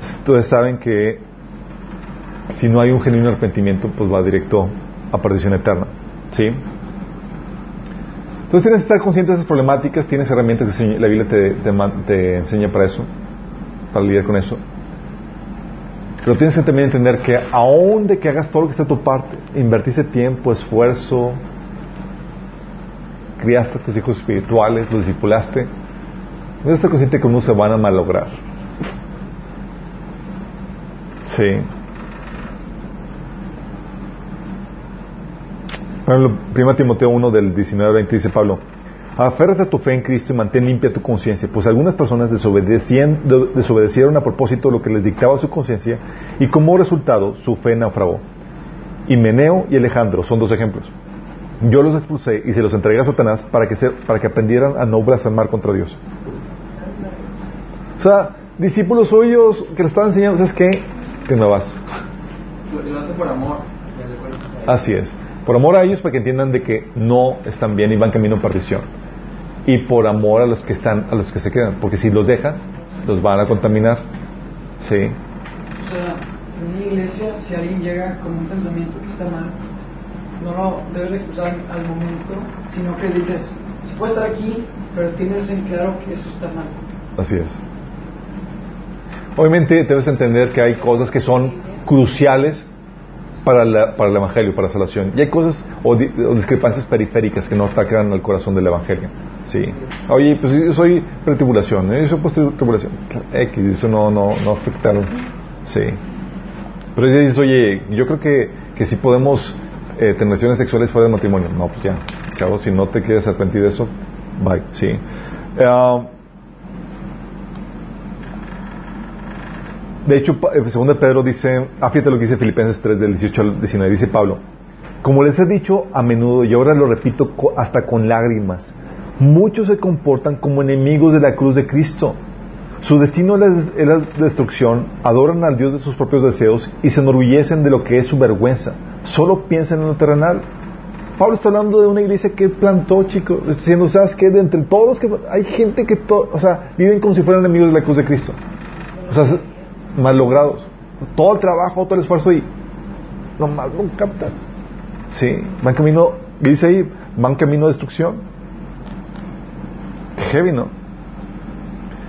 S1: ustedes saben que si no hay un genuino arrepentimiento pues va directo a perdición eterna ¿sí? Entonces tienes que estar consciente de esas problemáticas, tienes herramientas, la Biblia te, enseña para eso, para lidiar con eso. Pero tienes que también entender que aún de que hagas todo lo que está a tu parte, invertiste tiempo, esfuerzo, criaste a tus hijos espirituales, los discipulaste, debes estar consciente que uno se van a malograr. Sí. Por Timoteo 1 del 19 al 20 dice Pablo, aférrate a tu fe en Cristo y mantén limpia tu conciencia, pues algunas personas desobedecieron a propósito lo que les dictaba su conciencia y como resultado su fe naufragó. Y Meneo y Alejandro son dos ejemplos. Yo los expulsé y se los entregué a Satanás para que, para que aprendieran a no blasfemar contra Dios. O sea, discípulos suyos que le estaban enseñando, ¿sabes qué? Que no vas.
S3: Lo hace por amor.
S1: Así es. Por amor a ellos para que entiendan de que no están bien y van camino en perdición. Y por amor a los que están, a los que se quedan, porque si los dejan, los van a contaminar. Sí.
S2: O sea, en una iglesia, si alguien llega con un pensamiento que está mal, no lo debes expulsar al momento, sino que dices, se puede estar aquí, pero tienes en claro que eso está mal.
S1: Así es. Obviamente debes entender que hay cosas que son cruciales para, para el Evangelio, para la salvación. Y hay cosas o, discrepancias periféricas que no atacan al corazón del Evangelio. Sí. Oye, pues yo soy pretribulación, ¿eh? yo soy post-tribulación. X, eso no, no, no afectaron. Sí. Pero dices, oye, yo creo que, que si podemos eh, tener relaciones sexuales fuera del matrimonio. No, pues ya, chavo, si no te quieres arrepentir de eso, bye. Sí. Uh, De hecho, el segundo Pedro dice, ah, fíjate lo que dice Filipenses 3 del 18 al 19, dice Pablo, como les he dicho a menudo y ahora lo repito hasta con lágrimas, muchos se comportan como enemigos de la cruz de Cristo. Su destino es la destrucción, adoran al Dios de sus propios deseos y se enorgullecen de lo que es su vergüenza. Solo piensan en lo terrenal. Pablo está hablando de una iglesia que plantó, chicos, diciendo, ¿sabes qué? De entre todos que hay gente que, o sea, viven como si fueran enemigos de la cruz de Cristo. O sea, mal logrados. Todo el trabajo, todo el esfuerzo y nomás no captan. Sí, van camino, dice ahí, van camino de destrucción. Heavy, ¿no?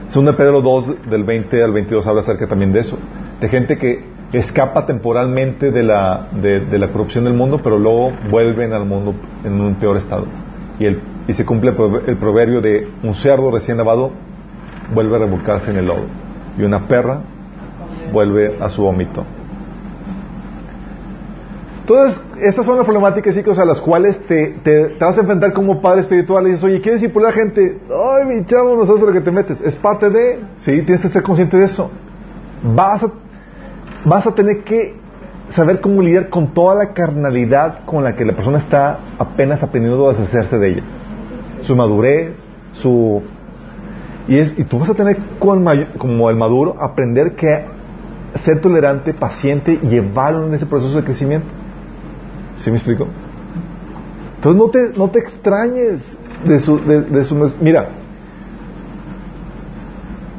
S1: Segunda Pedro 2, del 20 al 22, habla acerca también de eso. De gente que escapa temporalmente de la, de, la corrupción del mundo, pero luego vuelven al mundo en un peor estado. Y, el, y se cumple el proverbio de un cerdo recién lavado vuelve a revolcarse en el lodo. Y una perra vuelve a su vómito. Entonces, estas son las problemáticas, chicos, a las cuales te, te, vas a enfrentar como padre espiritual. Y dices, oye, ¿quieres por la gente? Ay, mi chavo, no sabes lo que te metes. Es parte de, sí, tienes que ser consciente de eso. Vas a, vas a tener que saber cómo lidiar con toda la carnalidad con la que la persona está apenas aprendiendo a deshacerse de ella. Su madurez, su... Y, es, y tú vas a tener como el maduro aprender que ser tolerante, paciente y llevarlo en ese proceso de crecimiento. ¿Sí me explico? Entonces no te, no te extrañes de su, de, su... Mira,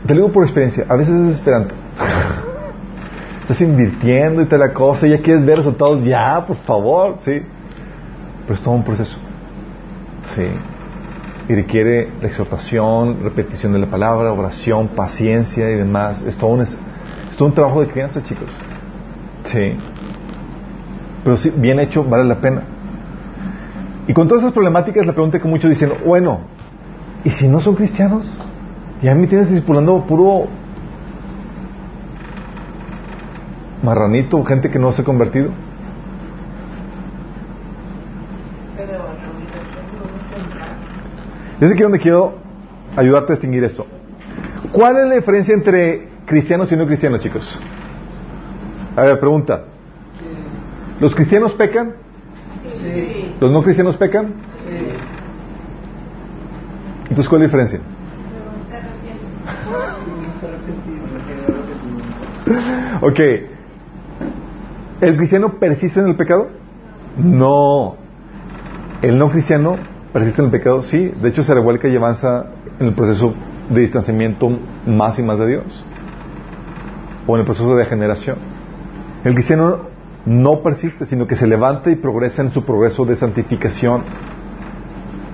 S1: te lo digo por experiencia, a veces es desesperante. <laughs> Estás invirtiendo y te la cosa, y ya quieres ver resultados ya, por favor, sí. Pero es todo un proceso. Sí. Y requiere la exhortación, repetición de la palabra, oración, paciencia y demás. Es todo un, todo un trabajo de crianza, chicos. Sí. Pero sí, bien hecho, vale la pena. Y con todas esas problemáticas, la pregunta que muchos dicen, bueno, ¿y si no son cristianos? Y a mí tienes discipulando puro marranito, gente que no se ha convertido. Es aquí donde quiero ayudarte a distinguir esto. ¿Cuál es la diferencia entre cristianos y no cristianos, chicos? A ver, pregunta. ¿Los cristianos pecan?
S2: Sí.
S1: ¿Los no cristianos pecan?
S2: Sí.
S1: Entonces, ¿cuál es la diferencia? <laughs> Ok. ¿El cristiano persiste en el pecado? No. ¿El no cristiano persiste en el pecado? Sí. De hecho, se revuelca y avanza en el proceso de distanciamiento más y más de Dios. En el proceso de degeneración. El cristiano no persiste, sino que se levanta y progresa en su progreso de santificación,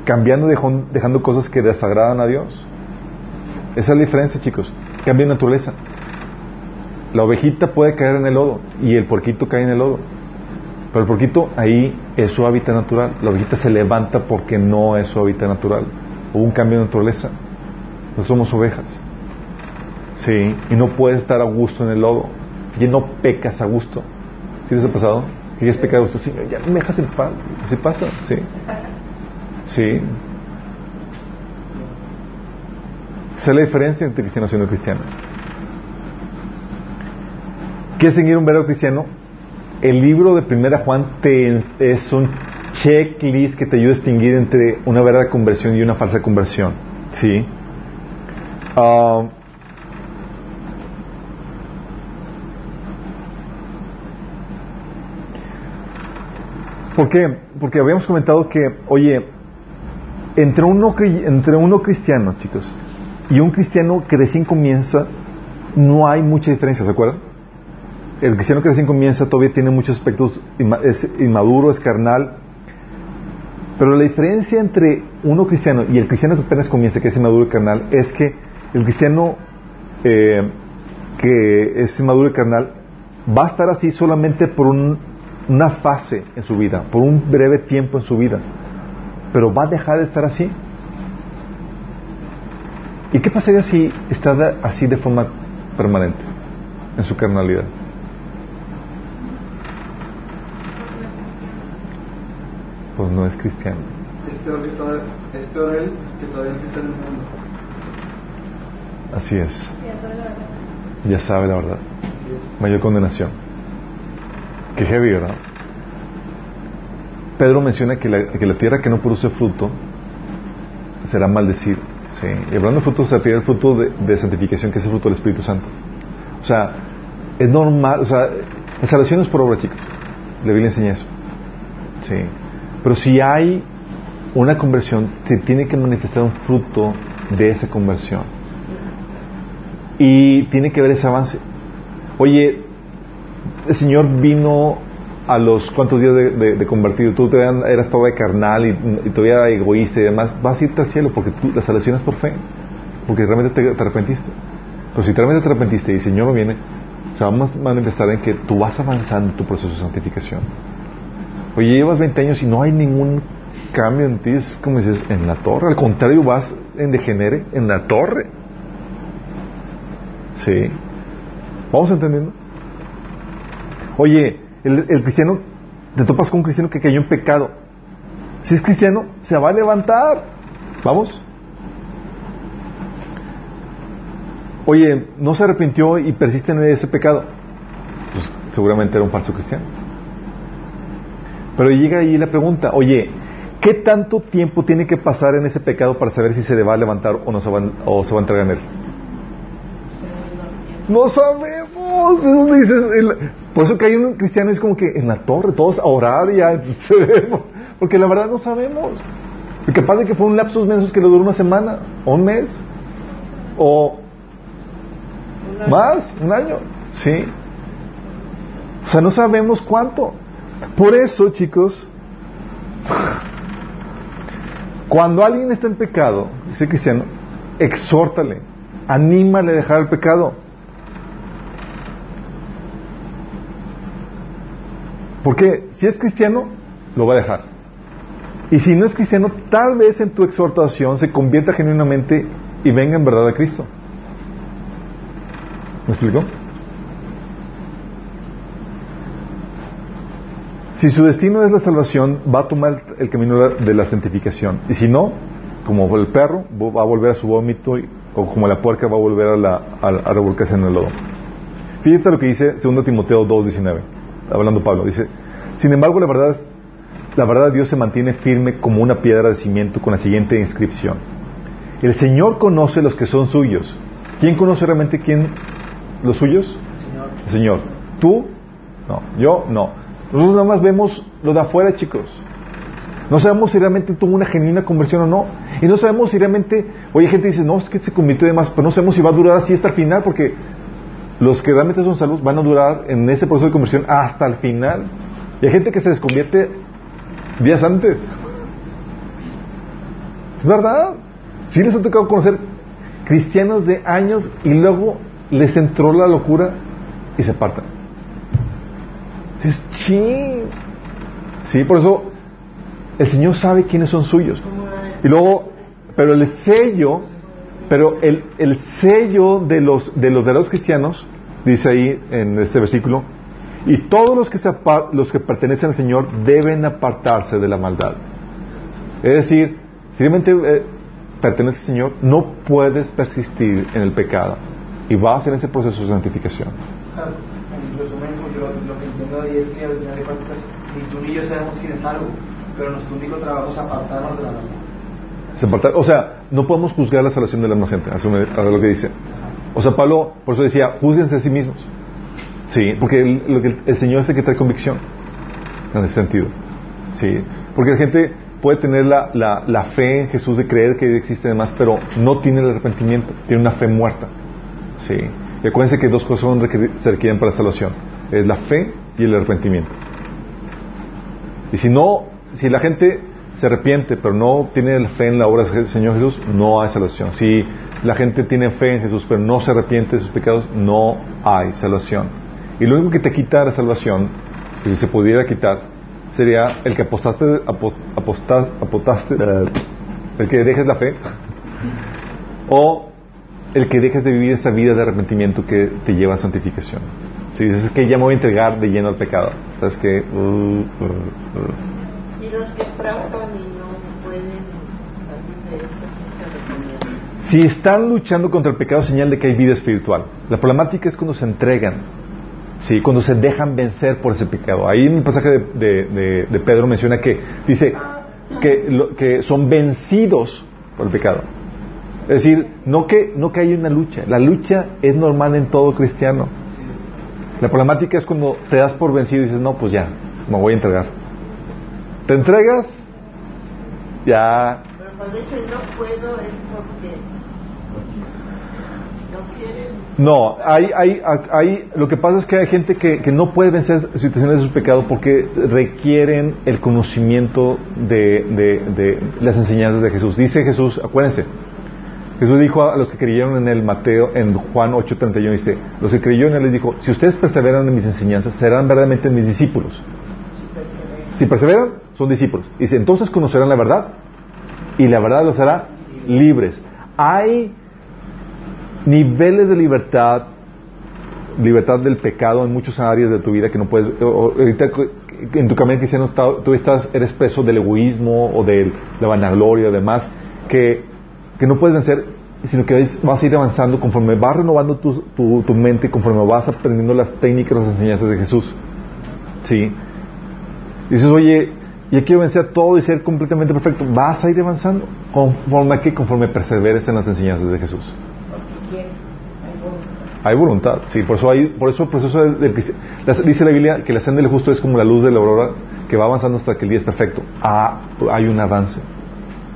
S1: cambiando, dejando, dejando cosas que desagradan a Dios. Esa es la diferencia, chicos. Cambia de naturaleza. La ovejita puede caer en el lodo y el porquito cae en el lodo. Pero el porquito ahí es su hábitat natural. La ovejita se levanta porque no es su hábitat natural. Hubo un cambio de naturaleza. No somos ovejas. Sí, y no puedes estar a gusto en el lodo. Y no pecas a gusto. ¿Sí les ha pasado? Que es pecado a gusto. Sí, ya me dejas en paz. Así pasa, sí. Sí. Esa es la diferencia entre cristianos y no cristianos. ¿Quieres seguir un verdadero cristiano? El libro de Primera Juan te, es un checklist que te ayuda a distinguir entre una verdadera conversión y una falsa conversión. ¿Sí? Uh, ¿Por qué? Porque habíamos comentado que, oye, entre uno, entre uno cristiano, chicos, y un cristiano que recién comienza, no hay mucha diferencia, ¿se acuerdan? El cristiano que recién comienza todavía tiene muchos aspectos, es inmaduro, es carnal, pero la diferencia entre uno cristiano y el cristiano que apenas comienza, que es inmaduro y carnal, es que el cristiano eh, que es inmaduro y carnal va a estar así solamente por un, una fase en su vida, por un breve tiempo en su vida, pero va a dejar de estar así. ¿Y qué pasaría si está así de forma permanente en su carnalidad? Pues no es cristiano.
S3: Es peor, que todo, es peor él que todavía empieza en el mundo.
S1: Así es. Ya sabe la verdad.
S3: Así es.
S1: Mayor condenación. Qué heavy, ¿verdad? Pedro menciona que la, que la tierra que no produce fruto será maldecida. Sí. Y hablando de frutos, se pierde el fruto de, de, santificación, que es el fruto del Espíritu Santo. O sea, es normal, o sea, la salvación es por obra, chicos. La Biblia enseña eso. Sí. Pero si hay una conversión, se tiene que manifestar un fruto de esa conversión. Y tiene que haber ese avance. Oye, el Señor vino a los cuantos días de, de, convertido, tú todavía eras de carnal y, y, todavía egoísta y demás, vas a irte al cielo porque tú, la salvación es por fe, porque realmente te, te, arrepentiste. Pero si realmente te arrepentiste y el Señor no viene, se va a manifestar en que tú vas avanzando en tu proceso de santificación. Oye, llevas 20 años y no hay ningún cambio en ti, es como dices, en la torre, al contrario, vas en degenere, en la torre. Sí. ¿Vamos entendiendo? Oye, el, cristiano, te topas con un cristiano que cayó en pecado. Si es cristiano, se va a levantar. ¿Vamos? Oye, no se arrepintió y persiste en ese pecado. Pues seguramente era un falso cristiano. Pero llega ahí la pregunta, oye, ¿qué tanto tiempo tiene que pasar en ese pecado para saber si se le va a levantar o no se va, a entregar en él? No sabemos. Dices, el- por eso que hay un cristiano es como que en la torre, todos a orar y a <laughs> porque la verdad no sabemos. Lo que pasa es que fue un lapsus mensos que le duró una semana, o un mes, o más, un año, sí. O sea, no sabemos cuánto. Por eso, chicos, <sighs> cuando alguien está en pecado, dice cristiano, exhórtale, anímale a dejar el pecado. Porque si es cristiano, lo va a dejar. Y si no es cristiano, tal vez en tu exhortación se convierta genuinamente y venga en verdad a Cristo. ¿Me explico? Si su destino es la salvación, va a tomar el camino de la santificación. Y si no, como el perro, va a volver a su vómito, o como la puerca va a volver a, la, a, a revolcarse en el lodo. Fíjate lo que dice 2 Timoteo 2.19, hablando Pablo. Dice, sin embargo, la verdad, es- la verdad de Dios se mantiene firme como una piedra de cimiento con la siguiente inscripción. El Señor conoce los que son suyos. ¿Quién conoce realmente quién los suyos?
S3: Señor.
S1: El Señor. ¿Tú? No. ¿Yo? No. Nosotros nada más vemos lo de afuera, chicos. No sabemos si realmente tuvo una genuina conversión o no. Y no sabemos si realmente, oye, gente dice, no, es que se convirtió de más, pero no sabemos si va a durar así hasta el final, porque los que realmente son salvos van a durar en ese proceso de conversión hasta el final. Y hay gente que se desconvierte días antes. Es verdad. Sí les ha tocado conocer cristianos de años y luego les entró la locura y se apartan. Es ching. Sí, por eso el Señor sabe quiénes son suyos. Y luego, pero el sello, pero el, el sello de los, de los verdaderos cristianos, dice ahí en este versículo, y todos los que, se apar- los que pertenecen al Señor deben apartarse de la maldad. Es decir, si realmente eh, perteneces al Señor, no puedes persistir en el pecado y vas en ese proceso de santificación. O sea, no podemos juzgar la salvación del alma gente, eso me- a lo que dice. O sea, Pablo, por eso decía, juzguense a sí mismos. Sí, porque el, lo que el, Señor es el que trae convicción, en ese sentido. Sí, porque la gente puede tener la, la, la fe en Jesús de creer que existe demás, pero no tiene el arrepentimiento, tiene una fe muerta. Sí, y acuérdense que dos cosas son requer- se requieren para la salvación, es la fe y el arrepentimiento. Y si no, si la gente se arrepiente, pero no tiene fe en la obra del Señor Jesús, no hay salvación. Si la gente tiene fe en Jesús, pero no se arrepiente de sus pecados, no hay salvación. Y lo único que te quita la salvación, si se pudiera quitar, sería el que apostaste, apo- aposta- apostaste, el que dejes la fe, o el que dejes de vivir esa vida de arrepentimiento que te lleva a santificación. Si dices es que ya me voy a entregar de lleno al pecado, sabes que uh, uh, uh.
S5: Y los que fraudan y no pueden salir de eso, ¿qué se recomienda?
S1: Si están luchando contra el pecado, señal de que hay vida espiritual. La problemática es cuando se entregan, sí, cuando se dejan vencer por ese pecado. Ahí en el pasaje de, de- Pedro menciona que dice que, que son vencidos por el pecado. Es decir, no que, no que hay una lucha. La lucha es normal en todo cristiano. La problemática es cuando te das por vencido y dices, no, pues ya, me voy a entregar. Te entregas, ya
S5: cuando dicen no puedo es porque no quieren.
S1: No, hay, hay, hay, lo que pasa es que hay gente que, que no puede vencer situaciones de sus pecados porque requieren el conocimiento de, de- de las enseñanzas de Jesús. Dice Jesús, acuérdense, Jesús dijo a los que creyeron en el Mateo, en Juan 8:31, dice, los que creyeron en él les dijo, si ustedes perseveran en mis enseñanzas, serán verdaderamente mis discípulos.
S5: Si perseveran.
S1: Si perseveran, son discípulos. Dice, entonces conocerán la verdad y la verdad los hará libres. Hay niveles de libertad, libertad del pecado en muchas áreas de tu vida que no puedes. ahorita en tu camino cristiano tú estás, eres preso del egoísmo o de la vanagloria demás que, que no puedes vencer sino que vas a ir avanzando conforme vas renovando tu, tu, tu mente, conforme vas aprendiendo las técnicas, las enseñanzas de Jesús. ¿Sí? Dices, oye, ya quiero vencer todo y ser completamente perfecto. Vas a ir avanzando. ¿Conforme a qué? Conforme perseveres en las enseñanzas de Jesús.
S5: Porque hay voluntad.
S1: Hay voluntad, sí, por eso hay, por eso el proceso del, que dice la Biblia que la senda del justo es como la luz de la aurora que va avanzando hasta que el día es perfecto. Ah, hay un avance.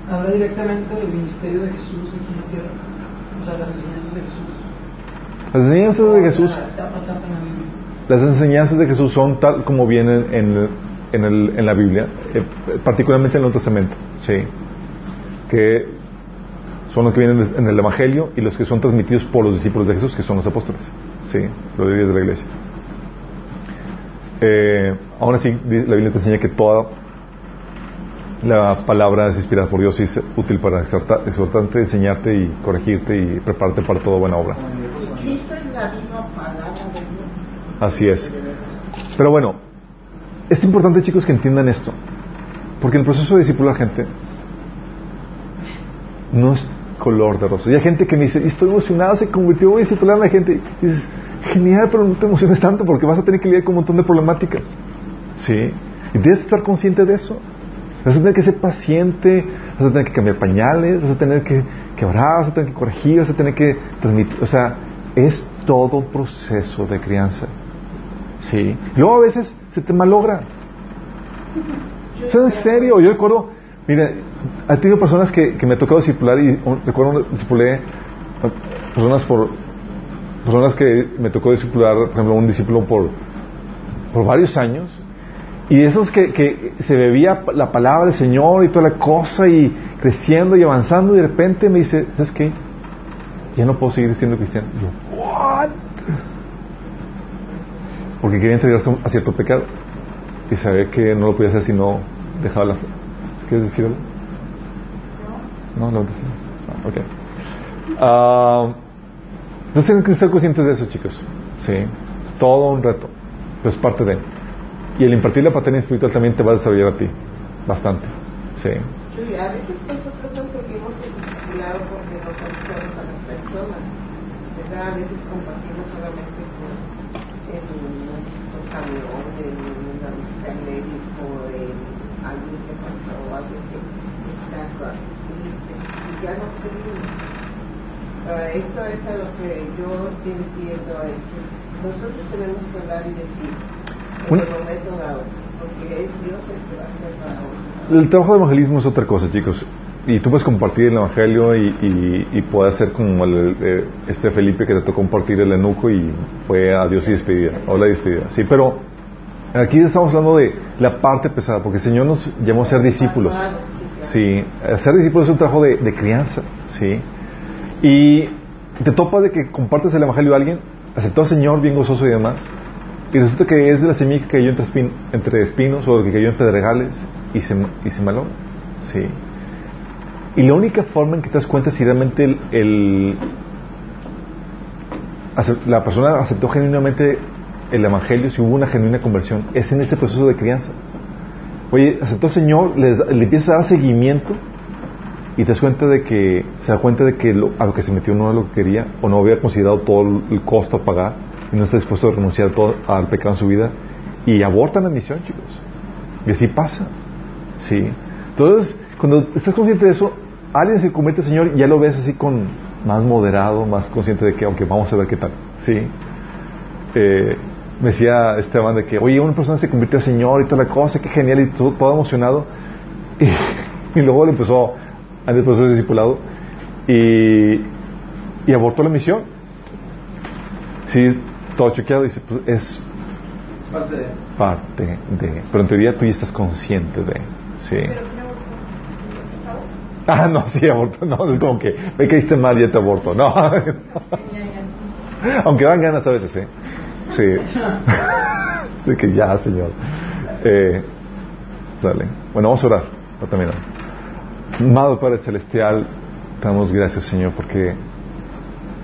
S2: Habla directamente del ministerio de Jesús aquí en la tierra. O sea, las enseñanzas de Jesús.
S1: Las enseñanzas de Jesús, las enseñanzas de Jesús son tal como vienen en, en, el- en la Biblia, eh, particularmente en el Nuevo Testamento, sí, que son los que vienen en el Evangelio y los que son transmitidos por los discípulos de Jesús, que son los apóstoles, sí, los líderes de la iglesia. Eh, aún así, la Biblia te enseña que toda la palabra es inspirada por Dios y es útil para exhorta- exhortarte, enseñarte y corregirte y prepararte para toda buena obra.
S5: Y Cristo es la misma palabra de Dios.
S1: Así es. Pero bueno, es importante chicos que entiendan esto, porque el proceso de discipular gente no es color de rosa. Y hay gente que me dice, "Y estoy emocionada, se convirtió, a discipular a la gente. Y dices, genial, pero no te emociones tanto porque vas a tener que lidiar con un montón de problemáticas. ¿Sí? Y debes estar consciente de eso. Vas a tener que ser paciente, vas a tener que cambiar pañales, vas a tener que quebrar, vas a tener que corregir, vas a tener que transmitir. O sea, es todo un proceso de crianza. ¿Sí? Luego a veces se te malogra. Sea, en serio, yo recuerdo, mira, he tenido personas que, que me ha tocado discipular y un- recuerdo discipulé personas por personas que me tocó discipular, por ejemplo, un discípulo por, por varios años y esos que, que se bebía la palabra del Señor y toda la cosa y creciendo y avanzando y de repente me dice, ¿sabes qué? Ya no puedo seguir siendo cristiano. Y yo, ¿what? Porque quería entregarse a cierto pecado y sabía que no lo podía hacer si no dejaba la fe. ¿Quieres decir algo? No, no, no. Ah, ok. Ah, entonces tienen que estar conscientes de eso, chicos. Sí, es todo un reto, pero es parte de. Y el impartir la paternidad espiritual también te va a desarrollar a ti, bastante. Sí.
S5: Sí, a veces nosotros no seguimos el discipulado porque no conocemos a las personas, ¿verdad? A veces compartimos solamente por, en un camión, en una visita al médico, en alguien que pasó, alguien que está triste, y ya no seguimos. Para eso es a lo que yo entiendo, es que nosotros tenemos que hablar y decir en el momento dado, porque es Dios el que va a hacer la obra.
S1: El trabajo de evangelismo es otra cosa, chicos. Y tú puedes compartir el evangelio y, y, y puedes hacer como el, eh, este Felipe que te tocó compartir el enuco y fue adiós y despedida, o la despedida. Sí, pero aquí estamos hablando de la parte pesada, porque el Señor nos llamó a ser discípulos. Sí, ser discípulo es un trabajo de, de crianza, ¿sí? Y te topas de que compartes el evangelio a alguien, aceptó al Señor bien gozoso y demás, y resulta que es de la semilla que cayó entre, espin- entre espinos o que cayó en pedregales y se, y se malogra, ¿sí? Y la única forma en que te das cuenta si realmente el, el- la persona aceptó genuinamente el evangelio, si hubo una genuina conversión, es en ese proceso de crianza. Oye, aceptó al Señor, le, le empieza a dar seguimiento y te das cuenta de que se da cuenta de que lo- a lo que se metió no era lo que quería o no había considerado todo el, el costo a pagar y no está dispuesto a renunciar todo, al pecado en su vida y abortan la misión, chicos. Y así pasa. Sí. Entonces, cuando estás consciente de eso, alguien se convierte al Señor y ya lo ves así con más moderado, más consciente de que, aunque vamos a ver qué tal. Sí. Eh, me decía Esteban de que, oye, una persona se convirtió al Señor y toda la cosa, qué genial, y todo, todo emocionado. <laughs> Y, y luego le empezó a el proceso de discipulado y, y abortó la misión. Sí, todo chequeado, dice, pues es
S3: Es parte de.
S1: parte de. Pero en teoría tú ya estás consciente de. Sí.
S4: Pero ¿quién abortó? ¿Sabes?
S1: Ah, no, sí, aborto. No, es como que me caíste mal y ya te aborto. No. <laughs> Aunque dan ganas a veces, ¿eh? Sí. <laughs> De que ya, Señor. Eh, sale. Bueno, vamos a orar para terminar. Amado Padre Celestial, te damos gracias, Señor, porque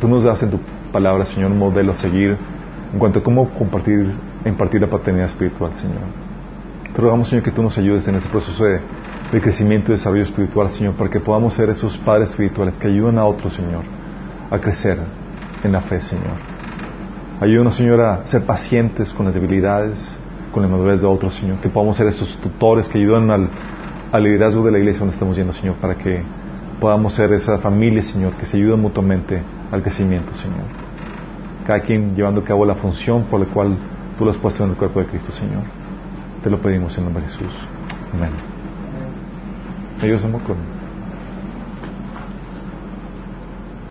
S1: tú nos das en tu palabra, Señor, un modelo a seguir en cuanto a cómo compartir impartir la paternidad espiritual, Señor. Te rogamos, Señor, que tú nos ayudes en ese proceso de de crecimiento y desarrollo espiritual, Señor, para que podamos ser esos padres espirituales que ayudan a otros, Señor, a crecer en la fe, Señor. Ayúdanos, Señor, a ser pacientes con las debilidades, con la madurez de otros, Señor, que podamos ser esos tutores que ayudan al, liderazgo de la iglesia donde estamos yendo, Señor, para que podamos ser esa familia, Señor, que se ayuda mutuamente al crecimiento, Señor. Cada quien llevando a cabo la función por la cual tú lo has puesto en el cuerpo de Cristo, Señor. Te lo pedimos en nombre de Jesús. Amén. Ellos amor con